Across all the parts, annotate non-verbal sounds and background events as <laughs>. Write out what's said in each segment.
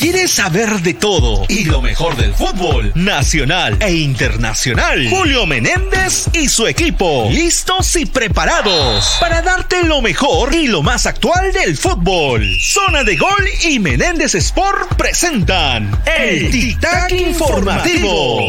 ¿Quieres saber de todo y lo mejor del fútbol nacional e internacional? Julio Menéndez y su equipo, listos y preparados para darte lo mejor y lo más actual del fútbol. Zona de Gol y Menéndez Sport presentan el Tic Informativo.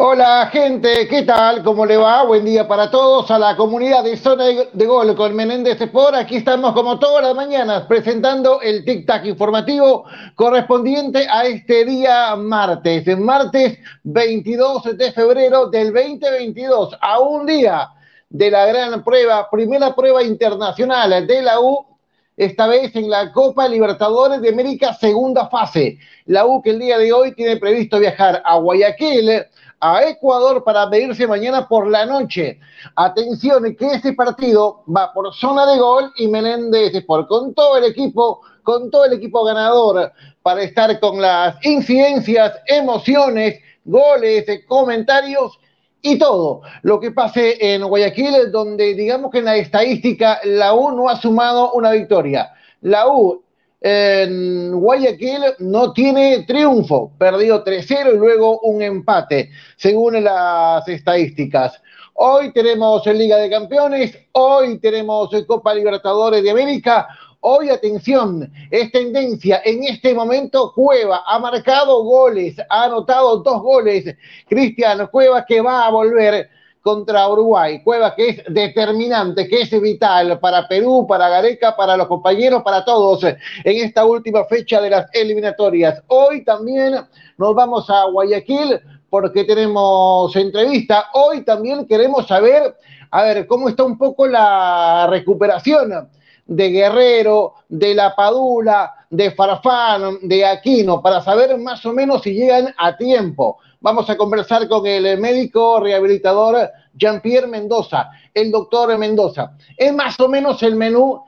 Hola gente, ¿qué tal? ¿Cómo le va? Buen día para todos, a la comunidad de Zona de Gol con Menéndez Sport. Aquí estamos como todas las mañanas presentando el Tic Tac informativo correspondiente a este día martes, martes 22 de febrero del 2022, a un día de la gran prueba, primera prueba internacional de la U esta vez en la Copa Libertadores de América, segunda fase. La U que el día de hoy tiene previsto viajar a Guayaquil, a Ecuador para medirse mañana por la noche. Atención, que este partido va por zona de gol y Menéndez por con todo el equipo, con todo el equipo ganador para estar con las incidencias, emociones, goles, comentarios y todo lo que pase en Guayaquil, donde digamos que en la estadística la U no ha sumado una victoria. La U en Guayaquil no tiene triunfo, perdió 3-0 y luego un empate, según las estadísticas. Hoy tenemos Liga de Campeones, hoy tenemos Copa Libertadores de América, Hoy, atención, es tendencia en este momento. Cueva ha marcado goles, ha anotado dos goles. Cristian Cueva que va a volver contra Uruguay. Cueva que es determinante, que es vital para Perú, para Gareca, para los compañeros, para todos en esta última fecha de las eliminatorias. Hoy también nos vamos a Guayaquil porque tenemos entrevista. Hoy también queremos saber, a ver, cómo está un poco la recuperación de Guerrero, de La Padula, de Farfán, de Aquino, para saber más o menos si llegan a tiempo. Vamos a conversar con el médico rehabilitador Jean-Pierre Mendoza, el doctor Mendoza. Es más o menos el menú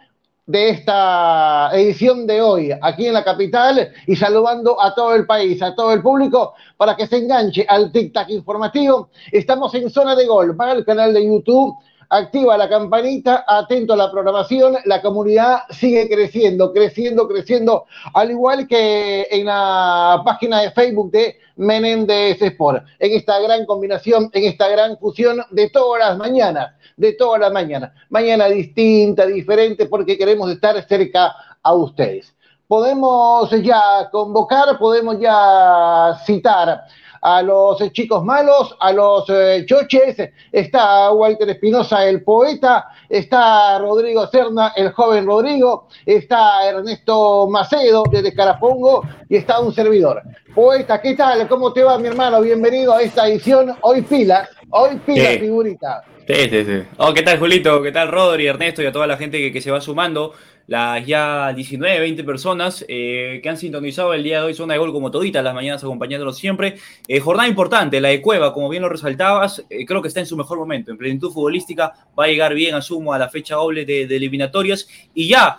de esta edición de hoy aquí en la capital y saludando a todo el país, a todo el público para que se enganche al Tic Tac informativo. Estamos en zona de gol para el canal de YouTube activa la campanita, atento a la programación, la comunidad sigue creciendo, creciendo, creciendo, al igual que en la página de Facebook de Menéndez Sport, en esta gran combinación, en esta gran fusión de todas las mañanas, de todas las mañanas, mañana distinta, diferente, porque queremos estar cerca a ustedes. Podemos ya convocar, podemos ya citar a los chicos malos, a los eh, choches, está Walter Espinosa, el poeta, está Rodrigo Cerna, el joven Rodrigo, está Ernesto Macedo desde Carapongo y está un servidor. Poeta, ¿qué tal? ¿Cómo te va, mi hermano? Bienvenido a esta edición. Hoy pila, hoy pila, figurita. Sí, sí, sí. Oh, ¿Qué tal, Julito? ¿Qué tal, Rodri, Ernesto y a toda la gente que, que se va sumando? las ya 19, 20 personas eh, que han sintonizado el día de hoy Zona de Gol como toditas las mañanas acompañándolos siempre. Eh, jornada importante, la de Cueva, como bien lo resaltabas, eh, creo que está en su mejor momento, en plenitud futbolística, va a llegar bien, asumo, a la fecha doble de, eliminatorias y ya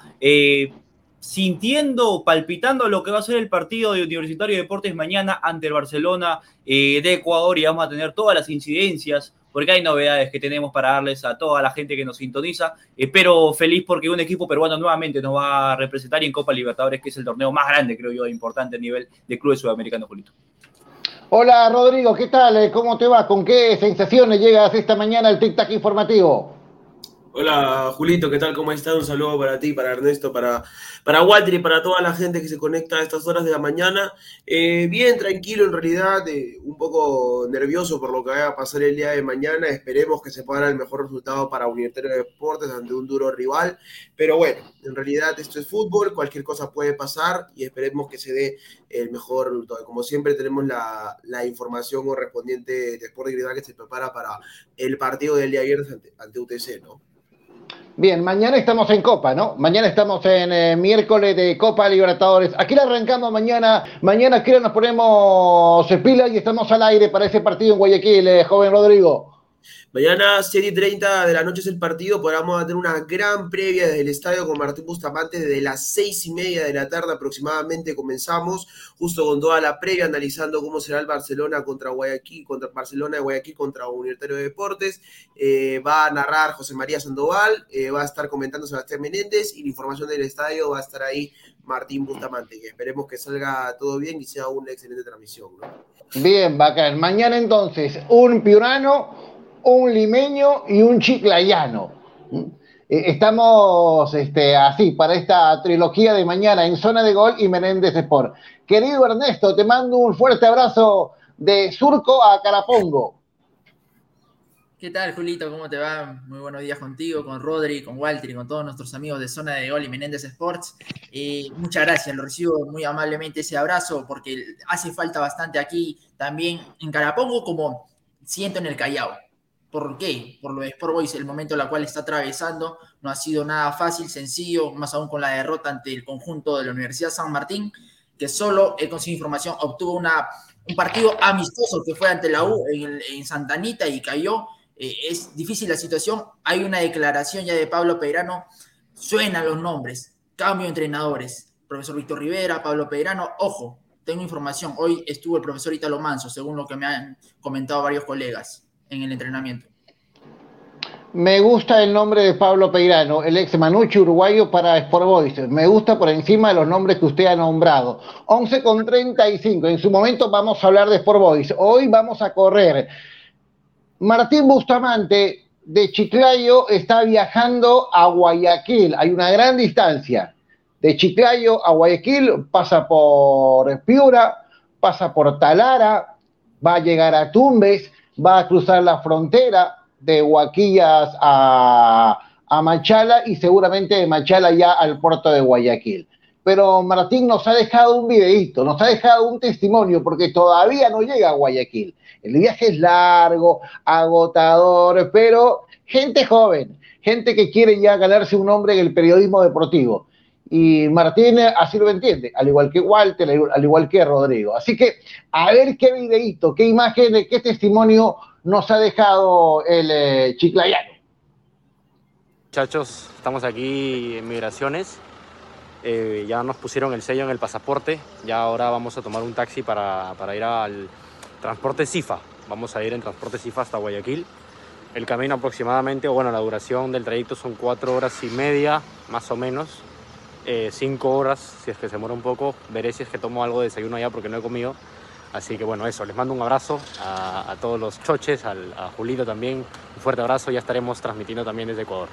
sintiendo, palpitando lo que va a ser el partido de Universitario de Deportes mañana ante el Barcelona de Ecuador y vamos a tener todas las incidencias porque hay novedades que tenemos para darles a toda la gente que nos sintoniza. Espero feliz porque un equipo peruano nuevamente nos va a representar en Copa Libertadores, que es el torneo más grande, creo yo, importante a nivel de clubes sudamericanos, Julito. Hola Rodrigo, ¿qué tal? ¿Cómo te va? ¿Con qué sensaciones llegas esta mañana al Tic Tac informativo? Hola Julito, ¿qué tal? ¿Cómo estás? Un saludo para ti, para Ernesto, para, para Walter y para toda la gente que se conecta a estas horas de la mañana. Eh, bien, tranquilo en realidad, un poco nervioso por lo que vaya a pasar el día de mañana. Esperemos que se pueda el mejor resultado para Universitario de Deportes ante un duro rival. Pero bueno, en realidad esto es fútbol, cualquier cosa puede pasar y esperemos que se dé el mejor resultado. Como siempre tenemos la, la información correspondiente de Sport de que se prepara para el partido del día viernes ante, ante UTC, ¿no? Bien, mañana estamos en Copa, ¿no? Mañana estamos en eh, miércoles de Copa Libertadores. Aquí la arrancamos mañana. Mañana, creo, nos ponemos pilas y estamos al aire para ese partido en Guayaquil, eh, joven Rodrigo. Mañana, 7 y 30 de la noche es el partido, vamos a tener una gran previa desde el estadio con Martín Bustamante, desde las 6 y media de la tarde aproximadamente comenzamos, justo con toda la previa, analizando cómo será el Barcelona contra Guayaquil, contra Barcelona de Guayaquil contra Universitario de Deportes, eh, va a narrar José María Sandoval, eh, va a estar comentando Sebastián Menéndez y la información del estadio va a estar ahí Martín Bustamante, que esperemos que salga todo bien y sea una excelente transmisión. Bien, bacán. Mañana entonces, un piurano un limeño y un chiclayano. Eh, estamos este, así para esta trilogía de mañana en Zona de Gol y Menéndez Sport. Querido Ernesto, te mando un fuerte abrazo de Surco a Carapongo. ¿Qué tal, Julito? ¿Cómo te va? Muy buenos días contigo, con Rodri, con Walter y con todos nuestros amigos de Zona de Gol y Menéndez Sports. Eh, muchas gracias, lo recibo muy amablemente ese abrazo porque hace falta bastante aquí también en Carapongo como siento en el Callao. ¿Por qué? Por lo de Sport Boys, el momento en el cual está atravesando no ha sido nada fácil, sencillo, más aún con la derrota ante el conjunto de la Universidad San Martín, que solo he conseguido información, obtuvo un partido amistoso que fue ante la U en, en Santanita y cayó. Eh, es difícil la situación. Hay una declaración ya de Pablo Peirano, suenan los nombres, cambio de entrenadores. Profesor Víctor Rivera, Pablo Peirano, ojo, tengo información. Hoy estuvo el profesor Italo Manso, según lo que me han comentado varios colegas en el entrenamiento. Me gusta el nombre de Pablo Peirano, el ex Manucci uruguayo para Sport Boys. Me gusta por encima de los nombres que usted ha nombrado. 11 con 35. En su momento vamos a hablar de Sport Boys. Hoy vamos a correr. Martín Bustamante de Chiclayo está viajando a Guayaquil. Hay una gran distancia. De Chiclayo a Guayaquil pasa por Piura, pasa por Talara, va a llegar a Tumbes va a cruzar la frontera de Huaquillas a, Machala y seguramente de Machala ya al puerto de Guayaquil. Pero Martín nos ha dejado un videíto, nos ha dejado un testimonio porque todavía no llega a Guayaquil. El viaje es largo, agotador, pero gente joven, gente que quiere ya ganarse un nombre en el periodismo deportivo. Y Martín así lo entiende, al igual que Walter, al igual que Rodrigo. Así que a ver qué videíto, qué imagen, qué testimonio nos ha dejado el eh, chiclayano. Muchachos, estamos aquí en Migraciones. Eh, ya nos pusieron el sello en el pasaporte. Ya ahora vamos a tomar un taxi para, para ir al transporte CIFA. Vamos a ir en transporte CIFA hasta Guayaquil. El camino aproximadamente, bueno, la duración del trayecto son cuatro horas y media, más o menos eh, cinco horas, si es que se muere un poco. Veré si es que tomo algo de desayuno allá porque no he comido. Así que bueno, eso, les mando un abrazo a, todos los choches, al, a Julito también, un fuerte abrazo, ya estaremos transmitiendo también desde Ecuador.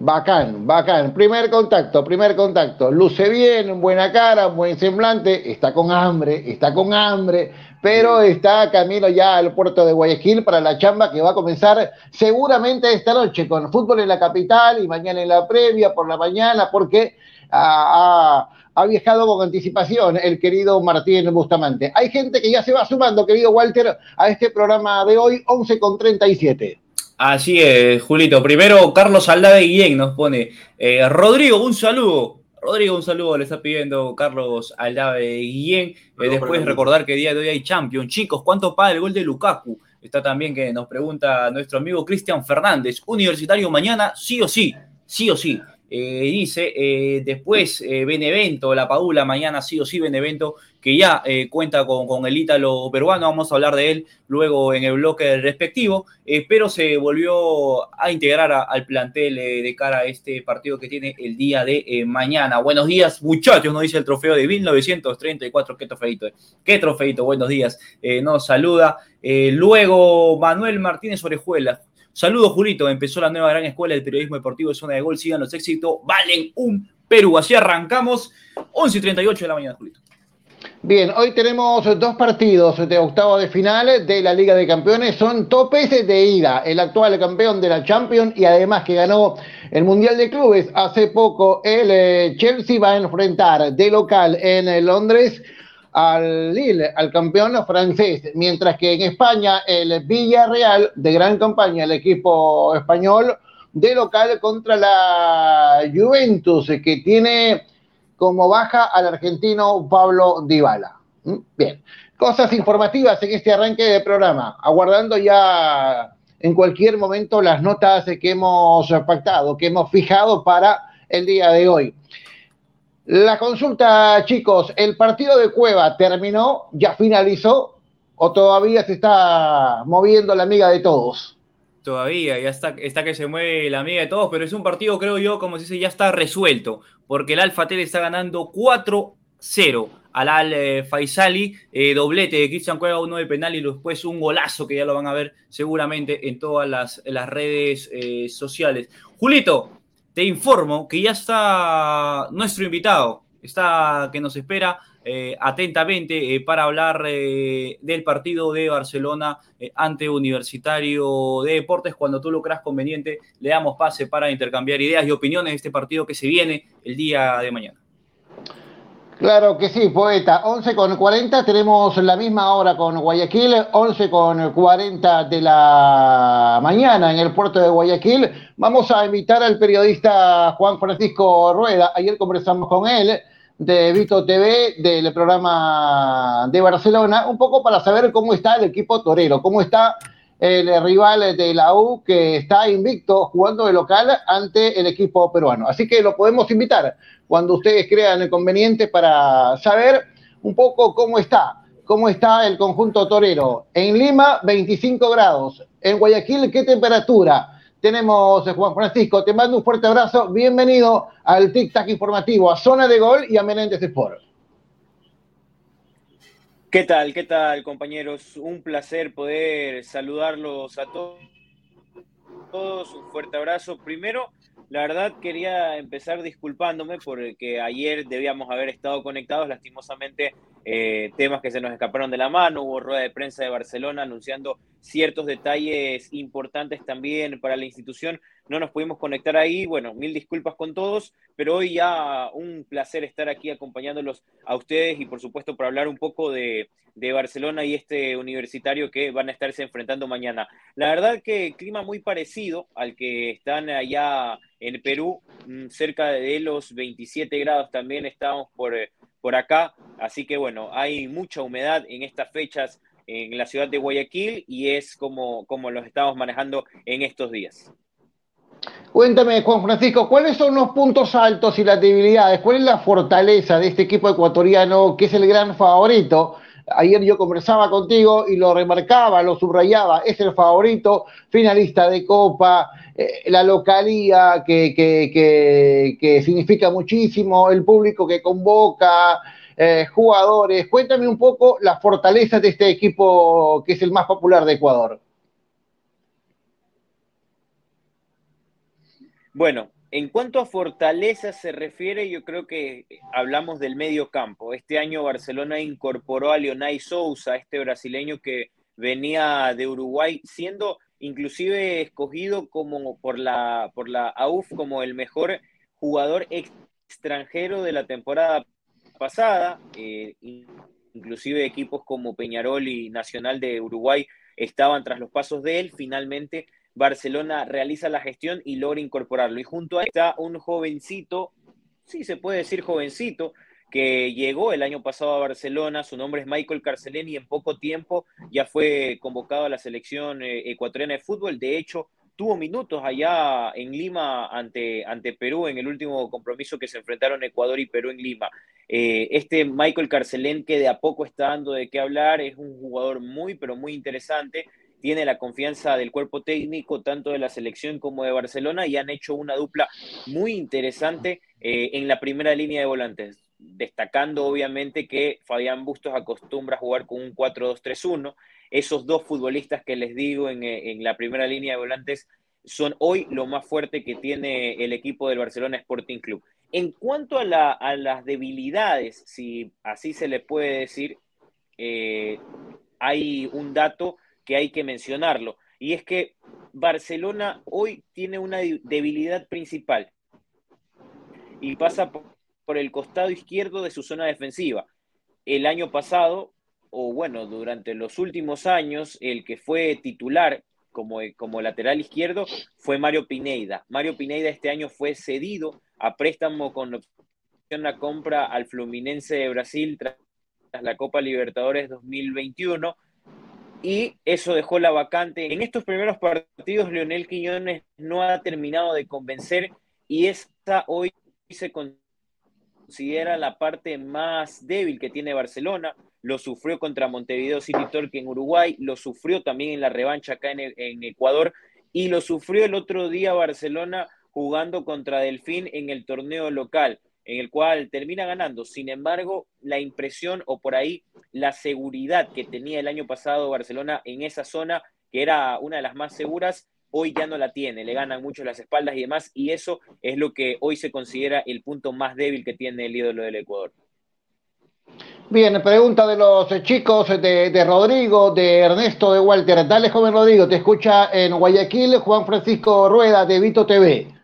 Bacán, bacán. Primer contacto, primer contacto. Luce bien, buena cara, buen semblante, está con hambre, está con hambre, pero está camino ya al puerto de Guayaquil para la chamba que va a comenzar seguramente esta noche con fútbol en la capital y mañana en la previa por la mañana, porque ha, ha viajado con anticipación el querido Martín Bustamante. Hay gente que ya se va sumando, querido Walter, a este programa de hoy, 11 con 37. Así es, Julito. Primero, Carlos Aldave Guillén nos pone. Eh, Rodrigo, un saludo. Rodrigo, un saludo, le está pidiendo Carlos Aldave Guillén. Eh, después recordar que día de hoy hay Champion. Chicos, ¿cuánto paga el gol de Lukaku? Está también que nos pregunta nuestro amigo Cristian Fernández. Universitario mañana, sí o sí, sí o sí. Eh, dice, eh, después eh, Benevento, la Paula, mañana sí o sí Benevento, que ya cuenta con, el ítalo peruano, vamos a hablar de él luego en el bloque respectivo, pero se volvió a integrar al plantel de cara a este partido que tiene el día de mañana. Buenos días muchachos, nos dice el trofeo de 1934, qué trofeito, qué trofeito, buenos días, nos saluda. luego Manuel Martínez Orejuela, Saludos, Julito. Empezó la nueva gran escuela del periodismo deportivo de zona de gol. Sigan los éxitos. Valen un Perú. Así arrancamos. 11 y 38 de la mañana, Julito. Bien, hoy tenemos dos partidos de octavo de final de la Liga de Campeones. Son topes de ida. El actual campeón de la Champions y además que ganó el Mundial de Clubes hace poco, el eh, Chelsea va a enfrentar de local en Londres al Lille, al campeón francés, mientras que en España el Villarreal, de gran campaña, el equipo español, de local contra la Juventus, que tiene como baja al argentino Pablo Dybala. ¿Mm? Bien, cosas informativas en este arranque de programa, aguardando ya en cualquier momento las notas que hemos pactado, que hemos fijado para el día de hoy. La consulta, chicos, ¿el partido de Cueva terminó? ¿Ya finalizó? ¿O todavía se está moviendo la amiga de todos? Todavía, ya está, está que se mueve la amiga de todos, pero es un partido, creo yo, como se dice, ya está resuelto, porque el Alfa Tele está ganando 4-0 al Al eh, Faisali, eh, doblete de Cristian Cueva, uno de penal y después un golazo que ya lo van a ver seguramente en todas las, redes eh, sociales. Julito, te informo que ya está nuestro invitado, está que nos espera eh, atentamente eh, para hablar eh, del partido de Barcelona ante Universitario de Deportes. Cuando tú lo creas conveniente, le damos pase para intercambiar ideas y opiniones de este partido que se viene el día de mañana. Claro que sí, poeta. 11 con 40, tenemos la misma hora con Guayaquil, 11 con 40 de la mañana en el puerto de Guayaquil. Vamos a invitar al periodista Juan Francisco Rueda. Ayer conversamos con él de Vito TV, del programa de Barcelona, un poco para saber cómo está el equipo torero, cómo está el rival de la U que está invicto jugando de local ante el equipo peruano. Así que lo podemos invitar cuando ustedes crean el conveniente para saber un poco cómo está, cómo está el conjunto torero. En Lima, 25 grados. En Guayaquil, ¿qué temperatura? Tenemos, eh, Juan Francisco, te mando un fuerte abrazo. Bienvenido al Tic Tac informativo, a Zona de Gol y a Menéndez Sport. ¿Qué tal? ¿Qué tal, compañeros? Un placer poder saludarlos a todos. Todos, un fuerte abrazo. Primero, la verdad quería empezar disculpándome porque ayer debíamos haber estado conectados, lastimosamente eh, temas que se nos escaparon de la mano, hubo rueda de prensa de Barcelona anunciando ciertos detalles importantes también para la institución, no nos pudimos conectar ahí, bueno, mil disculpas con todos, pero hoy ya un placer estar aquí acompañándolos a ustedes y por supuesto para hablar un poco de, Barcelona y este universitario que van a estarse enfrentando mañana. La verdad que clima muy parecido al que están allá en Perú, mm, cerca de los 27 grados también estamos por, por acá, así que bueno, hay mucha humedad en estas fechas en la ciudad de Guayaquil y es como, como los estamos manejando en estos días. Cuéntame, Juan Francisco, ¿cuáles son los puntos altos y las debilidades? ¿Cuál es la fortaleza de este equipo ecuatoriano que es el gran favorito? Ayer yo conversaba contigo y lo remarcaba, lo subrayaba, es el favorito, finalista de Copa, eh, la localía que, que, significa muchísimo, el público que convoca, eh, jugadores. Cuéntame un poco las fortalezas de este equipo que es el más popular de Ecuador. Bueno, en cuanto a fortaleza se refiere, yo creo que hablamos del medio campo. Este año Barcelona incorporó a Leonay Sousa, este brasileño que venía de Uruguay, siendo inclusive escogido como por la, por la AUF como el mejor jugador extranjero de la temporada pasada. Eh, inclusive equipos como Peñarol y Nacional de Uruguay estaban tras los pasos de él. Finalmente Barcelona realiza la gestión y logra incorporarlo. Y junto a él está un jovencito, sí se puede decir jovencito, que llegó el año pasado a Barcelona, su nombre es Michael Carcelén y en poco tiempo ya fue convocado a la selección eh, ecuatoriana de fútbol. De hecho, tuvo minutos allá en Lima ante, ante Perú en el último compromiso que se enfrentaron Ecuador y Perú en Lima. Eh, este Michael Carcelén que de a poco está dando de qué hablar, es un jugador muy, pero muy interesante tiene la confianza del cuerpo técnico, tanto de la selección como de Barcelona, y han hecho una dupla muy interesante eh, en la primera línea de volantes, destacando obviamente que Fabián Bustos acostumbra a jugar con un 4-2-3-1. Esos dos futbolistas que les digo en, eh, en la primera línea de volantes son hoy lo más fuerte que tiene el equipo del Barcelona Sporting Club. En cuanto a las debilidades, si así se le puede decir, eh, hay un dato que hay que mencionarlo. Y es que Barcelona hoy tiene una debilidad principal y pasa por el costado izquierdo de su zona defensiva. El año pasado, o bueno, durante los últimos años, el que fue titular como, como lateral izquierdo fue Mario Pineida. Mario Pineida este año fue cedido a préstamo con opción a compra al Fluminense de Brasil tras la Copa Libertadores 2021 y eso dejó la vacante. En estos primeros partidos, Leonel Quiñones no ha terminado de convencer y esta hoy se considera la parte más débil que tiene Barcelona. Lo sufrió contra Montevideo City Torque en Uruguay, lo sufrió también en la revancha acá en Ecuador y lo sufrió el otro día Barcelona jugando contra Delfín en el torneo local en el cual termina ganando. Sin embargo, la impresión o por ahí la seguridad que tenía el año pasado Barcelona en esa zona, que era una de las más seguras, hoy ya no la tiene, le ganan mucho las espaldas y demás, y eso es lo que hoy se considera el punto más débil que tiene el ídolo del Ecuador. Bien, pregunta de los chicos de, de, Rodrigo, de Ernesto, de Walter. Dale, joven Rodrigo, te escucha en Guayaquil Juan Francisco Rueda de Vito TV.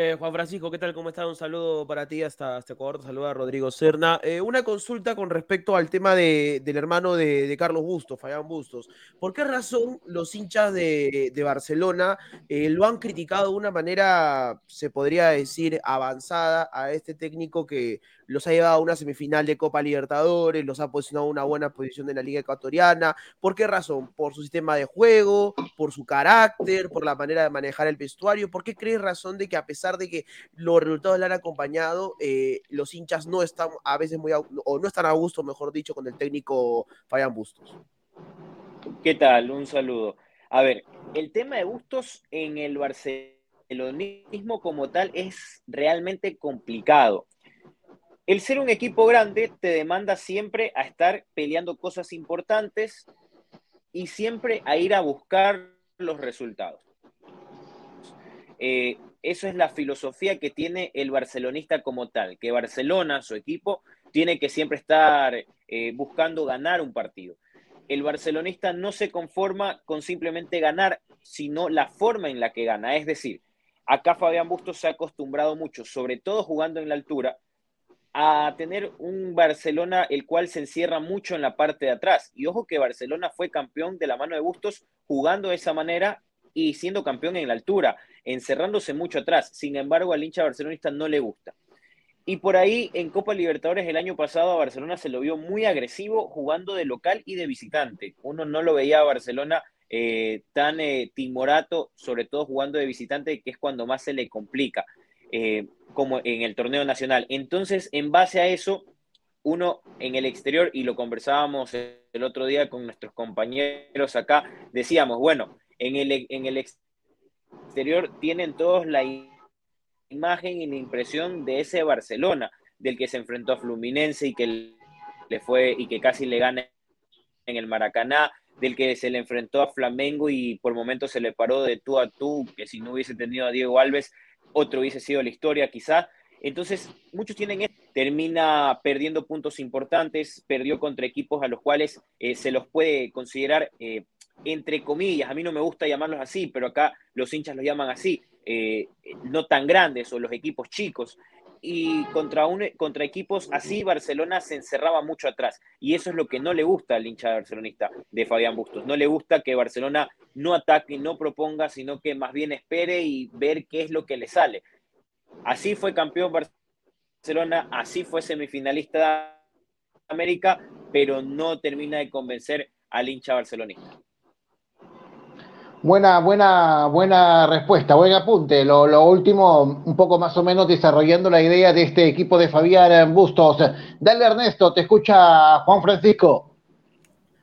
Eh, Juan Francisco, ¿qué tal? ¿Cómo estás? Un saludo para ti hasta, hasta Ecuador. Saluda a Rodrigo Serna. Eh, una consulta con respecto al tema de, del hermano de, Carlos Bustos, Fabián Bustos. ¿Por qué razón los hinchas de, de Barcelona eh, lo han criticado de una manera, se podría decir, avanzada a este técnico que los ha llevado a una semifinal de Copa Libertadores, los ha posicionado a una buena posición en la Liga Ecuatoriana? ¿Por qué razón? ¿Por su sistema de juego? ¿Por su carácter? ¿Por la manera de manejar el vestuario? ¿Por qué crees razón de que a pesar de que los resultados le han acompañado, eh, los hinchas no están a veces muy, a, o no están a gusto, mejor dicho, con el técnico Fabián Bustos. ¿Qué tal? Un saludo. A ver, el tema de Bustos en el barcelonismo como tal es realmente complicado. El ser un equipo grande te demanda siempre a estar peleando cosas importantes y siempre a ir a buscar los resultados. Eh, eso es la filosofía que tiene el barcelonista como tal, que Barcelona, su equipo, tiene que siempre estar eh, buscando ganar un partido. El barcelonista no se conforma con simplemente ganar, sino la forma en la que gana. Es decir, acá Fabián Bustos se ha acostumbrado mucho, sobre todo jugando en la altura, a tener un Barcelona el cual se encierra mucho en la parte de atrás. Y ojo que Barcelona fue campeón de la mano de Bustos jugando de esa manera y siendo campeón en la altura, encerrándose mucho atrás. Sin embargo, al hincha barcelonista no le gusta. Y por ahí, en Copa Libertadores el año pasado, a Barcelona se lo vio muy agresivo jugando de local y de visitante. Uno no lo veía a Barcelona eh, tan eh, timorato, sobre todo jugando de visitante, que es cuando más se le complica, eh, como en el torneo nacional. Entonces, en base a eso, uno en el exterior, y lo conversábamos el otro día con nuestros compañeros acá, decíamos, bueno, en el, en el exterior tienen todos la imagen y la impresión de ese Barcelona, del que se enfrentó a Fluminense y que le fue y que casi le gana en el Maracaná, del que se le enfrentó a Flamengo y por momentos se le paró de tú a tú, que si no hubiese tenido a Diego Alves, otro hubiese sido la historia quizá. Entonces, muchos tienen termina perdiendo puntos importantes, perdió contra equipos a los cuales eh, se los puede considerar eh, entre comillas, a mí no me gusta llamarlos así, pero acá los hinchas los llaman así, eh, no tan grandes o los equipos chicos. Y contra, un, contra equipos así, Barcelona se encerraba mucho atrás. Y eso es lo que no le gusta al hincha barcelonista de Fabián Bustos. No le gusta que Barcelona no ataque, no proponga, sino que más bien espere y ver qué es lo que le sale. Así fue campeón Barcelona, así fue semifinalista de América, pero no termina de convencer al hincha barcelonista. Buena, buena, buena respuesta, buen apunte. Lo, lo, último, un poco más o menos desarrollando la idea de este equipo de Fabián Bustos. Dale, Ernesto, te escucha Juan Francisco.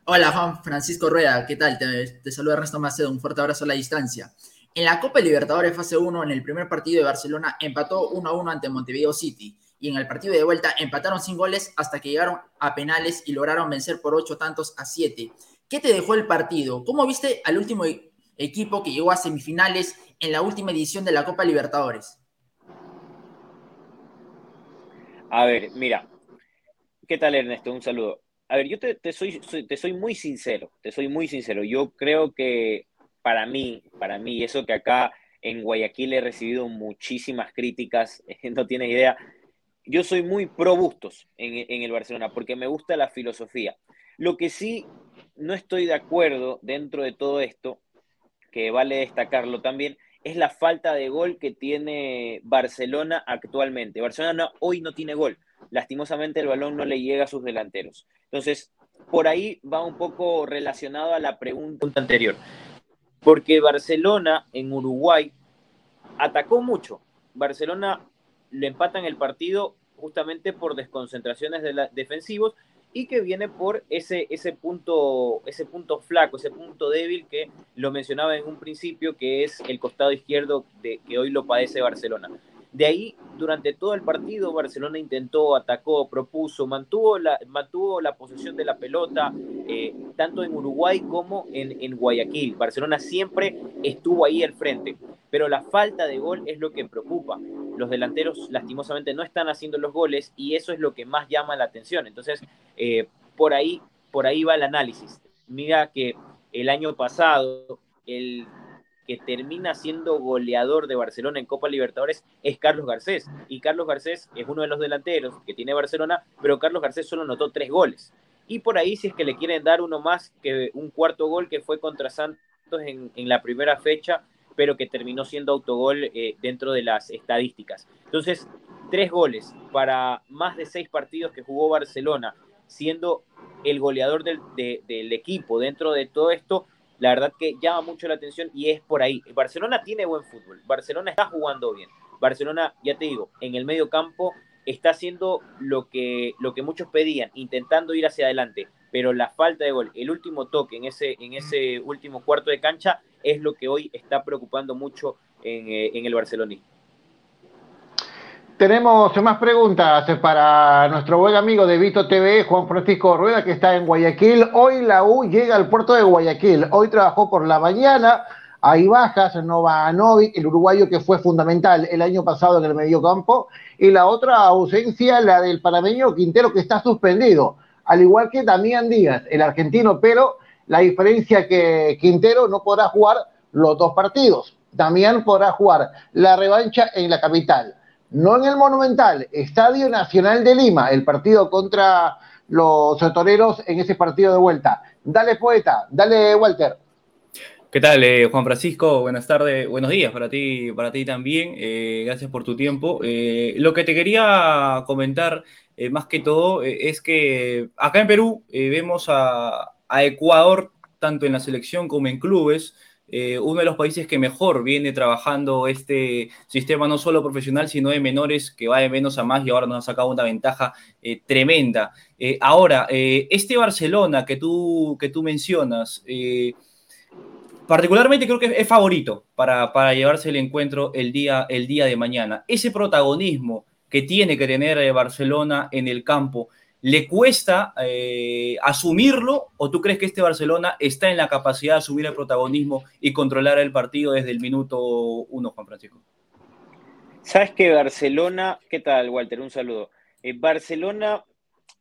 Hola, Juan Francisco Rueda, ¿qué tal? Te, te saluda Ernesto Macedo, un fuerte abrazo a la distancia. En la Copa Libertadores fase 1, en el primer partido de Barcelona, empató 1 a 1 ante Montevideo City. Y en el partido de vuelta empataron sin goles hasta que llegaron a penales y lograron vencer por 8 tantos a 7. ¿Qué te dejó el partido? ¿Cómo viste al último equipo que llegó a semifinales en la última edición de la Copa Libertadores? A ver, mira. ¿Qué tal, Ernesto? Un saludo. A ver, yo te, soy, te soy muy sincero, te soy muy sincero. Yo creo que para mí, para mí, eso que acá en Guayaquil he recibido muchísimas críticas, <laughs> no tienes idea. Yo soy muy pro Bustos en, en el Barcelona porque me gusta la filosofía. Lo que sí no estoy de acuerdo dentro de todo esto que vale destacarlo también, es la falta de gol que tiene Barcelona actualmente. Barcelona hoy no tiene gol. lastimosamente el balón no le llega a sus delanteros. Entonces, por ahí va un poco relacionado a la pregunta anterior, porque Barcelona en Uruguay atacó mucho. Barcelona le empatan el partido justamente por desconcentraciones de defensivos y que viene por ese, ese, punto, ese punto flaco, ese punto débil que lo mencionaba en un principio, que es el costado izquierdo de, que hoy lo padece Barcelona. De ahí, durante todo el partido, Barcelona intentó, atacó, propuso, mantuvo la, mantuvo la posesión de la pelota, eh, tanto en Uruguay como en, en, Guayaquil. Barcelona siempre estuvo ahí al frente, pero la falta de gol es lo que preocupa. Los delanteros, lastimosamente, no están haciendo los goles y eso es lo que más llama la atención. Entonces, eh, por, ahí, por ahí va el análisis. Mira que el año pasado, el que termina siendo goleador de Barcelona en Copa Libertadores es Carlos Garcés. Y Carlos Garcés es uno de los delanteros que tiene Barcelona, pero Carlos Garcés solo anotó tres goles. Y por ahí, si es que le quieren dar uno más, que un cuarto gol que fue contra Santos en, la primera fecha, pero que terminó siendo autogol eh, dentro de las estadísticas. Entonces, tres goles para más de seis partidos que jugó Barcelona, siendo el goleador del, del equipo dentro de todo esto, la verdad que llama mucho la atención y es por ahí. Barcelona tiene buen fútbol, Barcelona está jugando bien. Barcelona, ya te digo, en el medio campo está haciendo lo que, lo que muchos pedían, intentando ir hacia adelante, pero la falta de gol, el último toque en ese, en ese último cuarto de cancha es lo que hoy está preocupando mucho en, eh, en el barcelonismo. Tenemos más preguntas para nuestro buen amigo de Vito TV, Juan Francisco Rueda, que está en Guayaquil. Hoy la U llega al puerto de Guayaquil. Hoy trabajó por la mañana. Hay bajas, Novanovic, el uruguayo que fue fundamental el año pasado en el mediocampo. Y la otra ausencia, la del panameño Quintero, que está suspendido. Al igual que Damián Díaz, el argentino, pero la diferencia que Quintero no podrá jugar los dos partidos. Damián podrá jugar la revancha en la capital no en el Monumental, Estadio Nacional de Lima, el partido contra los toreros en ese partido de vuelta. Dale, poeta, dale, Walter. ¿Qué tal, eh, Juan Francisco? Buenas tardes, buenos días para ti, para ti también. Eh, gracias por tu tiempo. Eh, lo que te quería comentar, más que todo, es que acá en Perú vemos a, a Ecuador, tanto en la selección como en clubes, eh, uno de los países que mejor viene trabajando este sistema, no solo profesional, sino de menores, que va de menos a más y ahora nos ha sacado una ventaja eh, tremenda. Eh, ahora, este Barcelona que tú, que tú mencionas, particularmente creo que es favorito para, para, llevarse el encuentro el día, el día de mañana. Ese protagonismo que tiene que tener Barcelona en el campo ¿Le cuesta eh, asumirlo o tú crees que este Barcelona está en la capacidad de asumir el protagonismo y controlar el partido desde el minuto uno, Juan Francisco? Sabes que Barcelona, ¿qué tal, Walter? Un saludo. Eh, Barcelona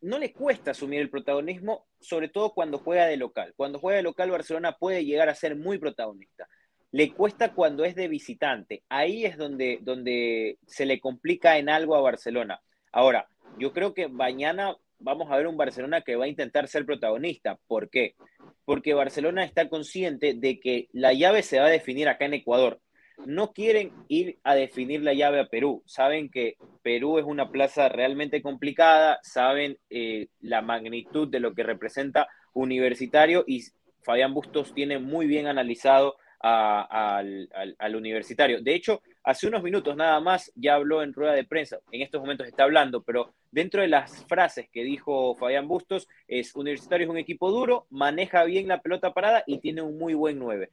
no le cuesta asumir el protagonismo, sobre todo cuando juega de local. Cuando juega de local, Barcelona puede llegar a ser muy protagonista. Le cuesta cuando es de visitante. Ahí es donde, donde se le complica en algo a Barcelona. Ahora, yo creo que mañana vamos a ver un Barcelona que va a intentar ser protagonista. ¿Por qué? Porque Barcelona está consciente de que la llave se va a definir acá en Ecuador. No quieren ir a definir la llave a Perú. Saben que Perú es una plaza realmente complicada, saben eh, la magnitud de lo que representa universitario y Fabián Bustos tiene muy bien analizado al, universitario. De hecho, hace unos minutos nada más ya habló en rueda de prensa, en estos momentos está hablando, pero dentro de las frases que dijo Fabián Bustos es, Universitario es un equipo duro, maneja bien la pelota parada y tiene un muy buen 9.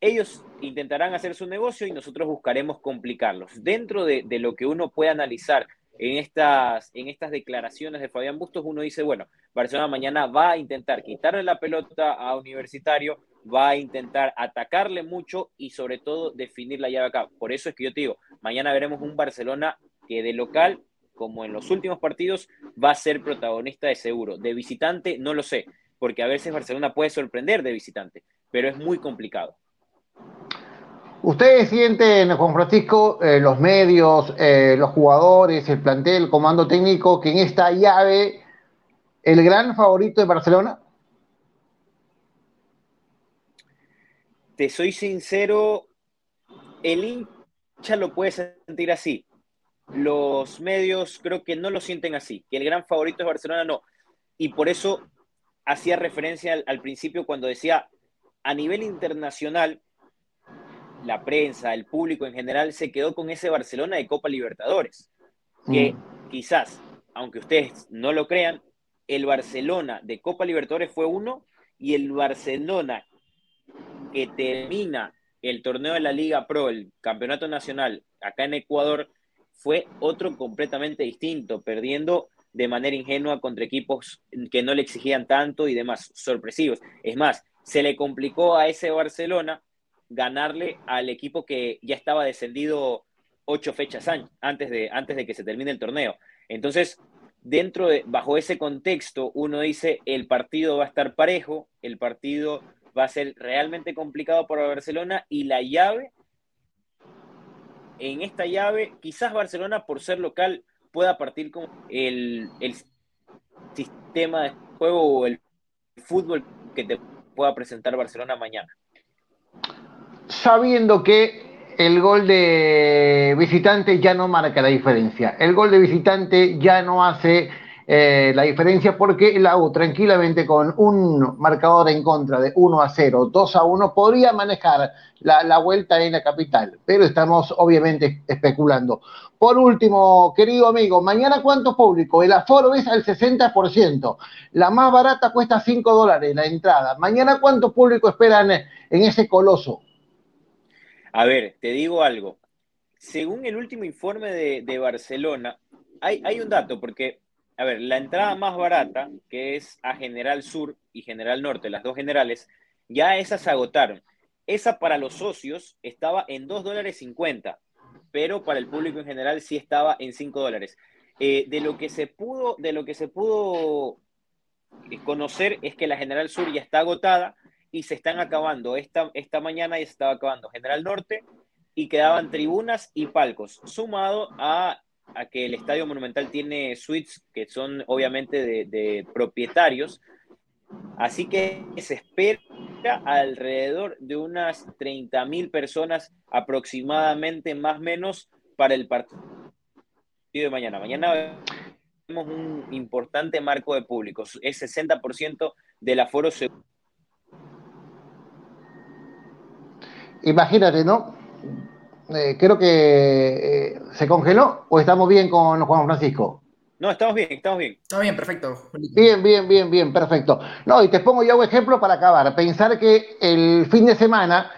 Ellos intentarán hacer su negocio y nosotros buscaremos complicarlos. Dentro de, de lo que uno puede analizar en estas, en estas declaraciones de Fabián Bustos, uno dice, bueno, Barcelona mañana va a intentar quitarle la pelota a Universitario, va a intentar atacarle mucho y sobre todo definir la llave acá. Por eso es que yo te digo, mañana veremos un Barcelona que de local, como en los últimos partidos, va a ser protagonista de seguro. De visitante, no lo sé, porque a veces Barcelona puede sorprender de visitante, pero es muy complicado. ¿Ustedes sienten, Juan Francisco, eh, los medios, eh, los jugadores, el plantel, el comando técnico, que en esta llave el gran favorito de Barcelona? Te soy sincero, el hincha lo puede sentir así, los medios creo que no lo sienten así, que el gran favorito es Barcelona, no. Y por eso hacía referencia al, principio cuando decía, a nivel internacional, la prensa, el público en general se quedó con ese Barcelona de Copa Libertadores, que mm. quizás, aunque ustedes no lo crean, el Barcelona de Copa Libertadores fue uno y el Barcelona que termina el torneo de la Liga Pro, el Campeonato Nacional, acá en Ecuador, fue otro completamente distinto, perdiendo de manera ingenua contra equipos que no le exigían tanto y demás, sorpresivos. Es más, se le complicó a ese Barcelona ganarle al equipo que ya estaba descendido ocho fechas antes de, antes de que se termine el torneo. Entonces, dentro de, bajo ese contexto, uno dice, el partido va a estar parejo, el partido va a ser realmente complicado para Barcelona y la llave, en esta llave, quizás Barcelona por ser local pueda partir con el, el sistema de juego o el fútbol que te pueda presentar Barcelona mañana. Sabiendo que el gol de visitante ya no marca la diferencia. El gol de visitante ya no hace eh, la diferencia porque la U tranquilamente con un marcador en contra de 1 a 0, 2 a 1 podría manejar la, vuelta en la capital, pero estamos obviamente especulando. Por último, querido amigo, mañana cuánto público? El aforo es al 60%, la más barata cuesta 5 dólares la entrada. Mañana cuánto público esperan en ese coloso? A ver, te digo algo. Según el último informe de, Barcelona, hay, hay un dato, porque a ver, la entrada más barata, que es a General Sur y General Norte, las dos generales, ya esas se agotaron. Esa para los socios estaba en 2 dólares 50, pero para el público en general sí estaba en 5 dólares. Eh, de lo que se pudo, de lo que se pudo eh, conocer es que la General Sur ya está agotada y se están acabando. Esta, esta mañana ya se estaba acabando General Norte y quedaban tribunas y palcos, sumado a a que el Estadio Monumental tiene suites que son obviamente de, propietarios, así que se espera alrededor de unas 30 mil personas aproximadamente, más o menos, para el partido de mañana. Mañana tenemos un importante marco de públicos, es 60% del aforo seguro. Imagínate, ¿no? Eh, creo que eh, se congeló o estamos bien con Juan Francisco. No, estamos bien, estamos bien. Estamos bien, perfecto. Bien, bien, bien, bien, perfecto. No, y te pongo ya un ejemplo para acabar. Pensar que el fin de semana,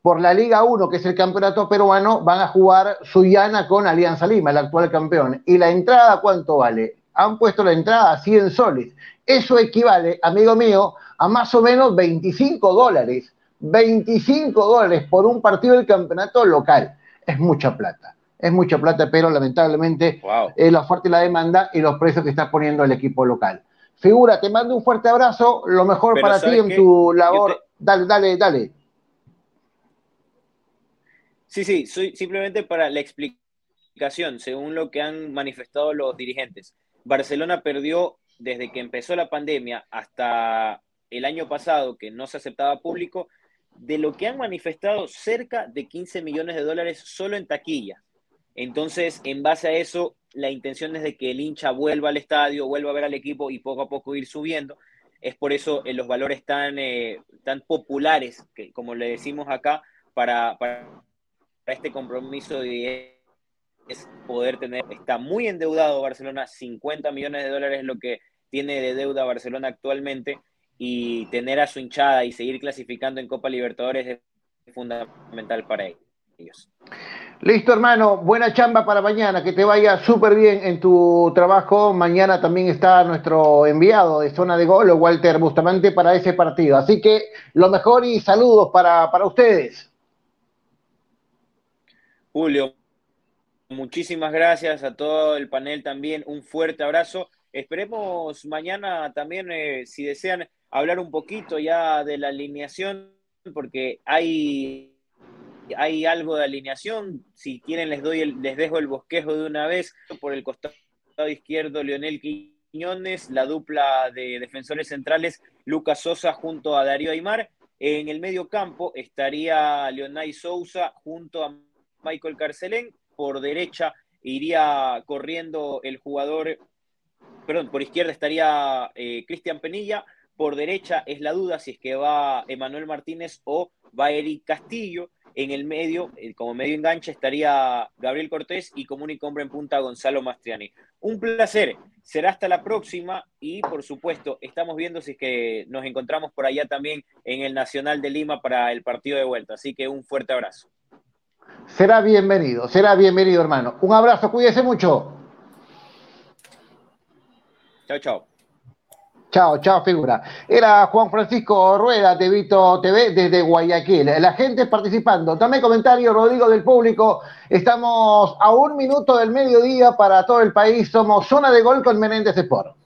por la Liga 1, que es el campeonato peruano, van a jugar Suyana con Alianza Lima, el actual campeón. ¿Y la entrada cuánto vale? Han puesto la entrada a 100 soles. Eso equivale, amigo mío, a más o menos 25 dólares. 25 dólares por un partido del campeonato local. Es mucha plata. Es mucha plata, pero lamentablemente es la oferta y la demanda y los precios que está poniendo el equipo local. Figura, te mando un fuerte abrazo, lo mejor para ti en tu labor. Dale, dale, dale. Sí, sí, simplemente para la explicación, según lo que han manifestado los dirigentes. Barcelona perdió desde que empezó la pandemia hasta el año pasado, que no se aceptaba público, de lo que han manifestado cerca de 15 millones de dólares solo en taquilla. Entonces, en base a eso, la intención es de que el hincha vuelva al estadio, vuelva a ver al equipo y poco a poco ir subiendo. Es por eso eh, los valores tan, eh, tan populares, que, como le decimos acá, para, para, este compromiso de es poder tener, está muy endeudado Barcelona, 50 millones de dólares es lo que tiene de deuda Barcelona actualmente, y tener a su hinchada y seguir clasificando en Copa Libertadores es fundamental para ellos. Listo, hermano. Buena chamba para mañana. Que te vaya súper bien en tu trabajo. Mañana también está nuestro enviado de zona de gol, Walter Bustamante, para ese partido. Así que lo mejor y saludos para, para ustedes. Julio, muchísimas gracias a todo el panel también. Un fuerte abrazo. Esperemos mañana también, eh, si desean, hablar un poquito ya de la alineación, porque hay, hay algo de alineación. Si quieren, les, doy les dejo el bosquejo de una vez. Por el costado izquierdo, Leonel Quiñones, la dupla de defensores centrales, Lucas Sosa junto a Darío Aymar. En el medio campo estaría Leonay Sousa junto a Michael Carcelén. Por derecha iría corriendo el jugador, perdón, por izquierda estaría eh, Cristian Penilla, por derecha es la duda si es que va Emanuel Martínez o va Eric Castillo. En el medio, eh, como medio enganche, estaría Gabriel Cortés y como único hombre en punta Gonzalo Mastriani. Un placer, será hasta la próxima y por supuesto estamos viendo si es que nos encontramos por allá también en el Nacional de Lima para el partido de vuelta. Así que un fuerte abrazo. Será bienvenido, será bienvenido hermano. Un abrazo, cuídese mucho. Chao, chao. Chao, chao, figura. Era Juan Francisco Rueda de Vito TV desde Guayaquil. La gente participando. También comentario, Rodrigo, del público. Estamos a un minuto del mediodía para todo el país. Somos zona de gol con Menéndez Sport.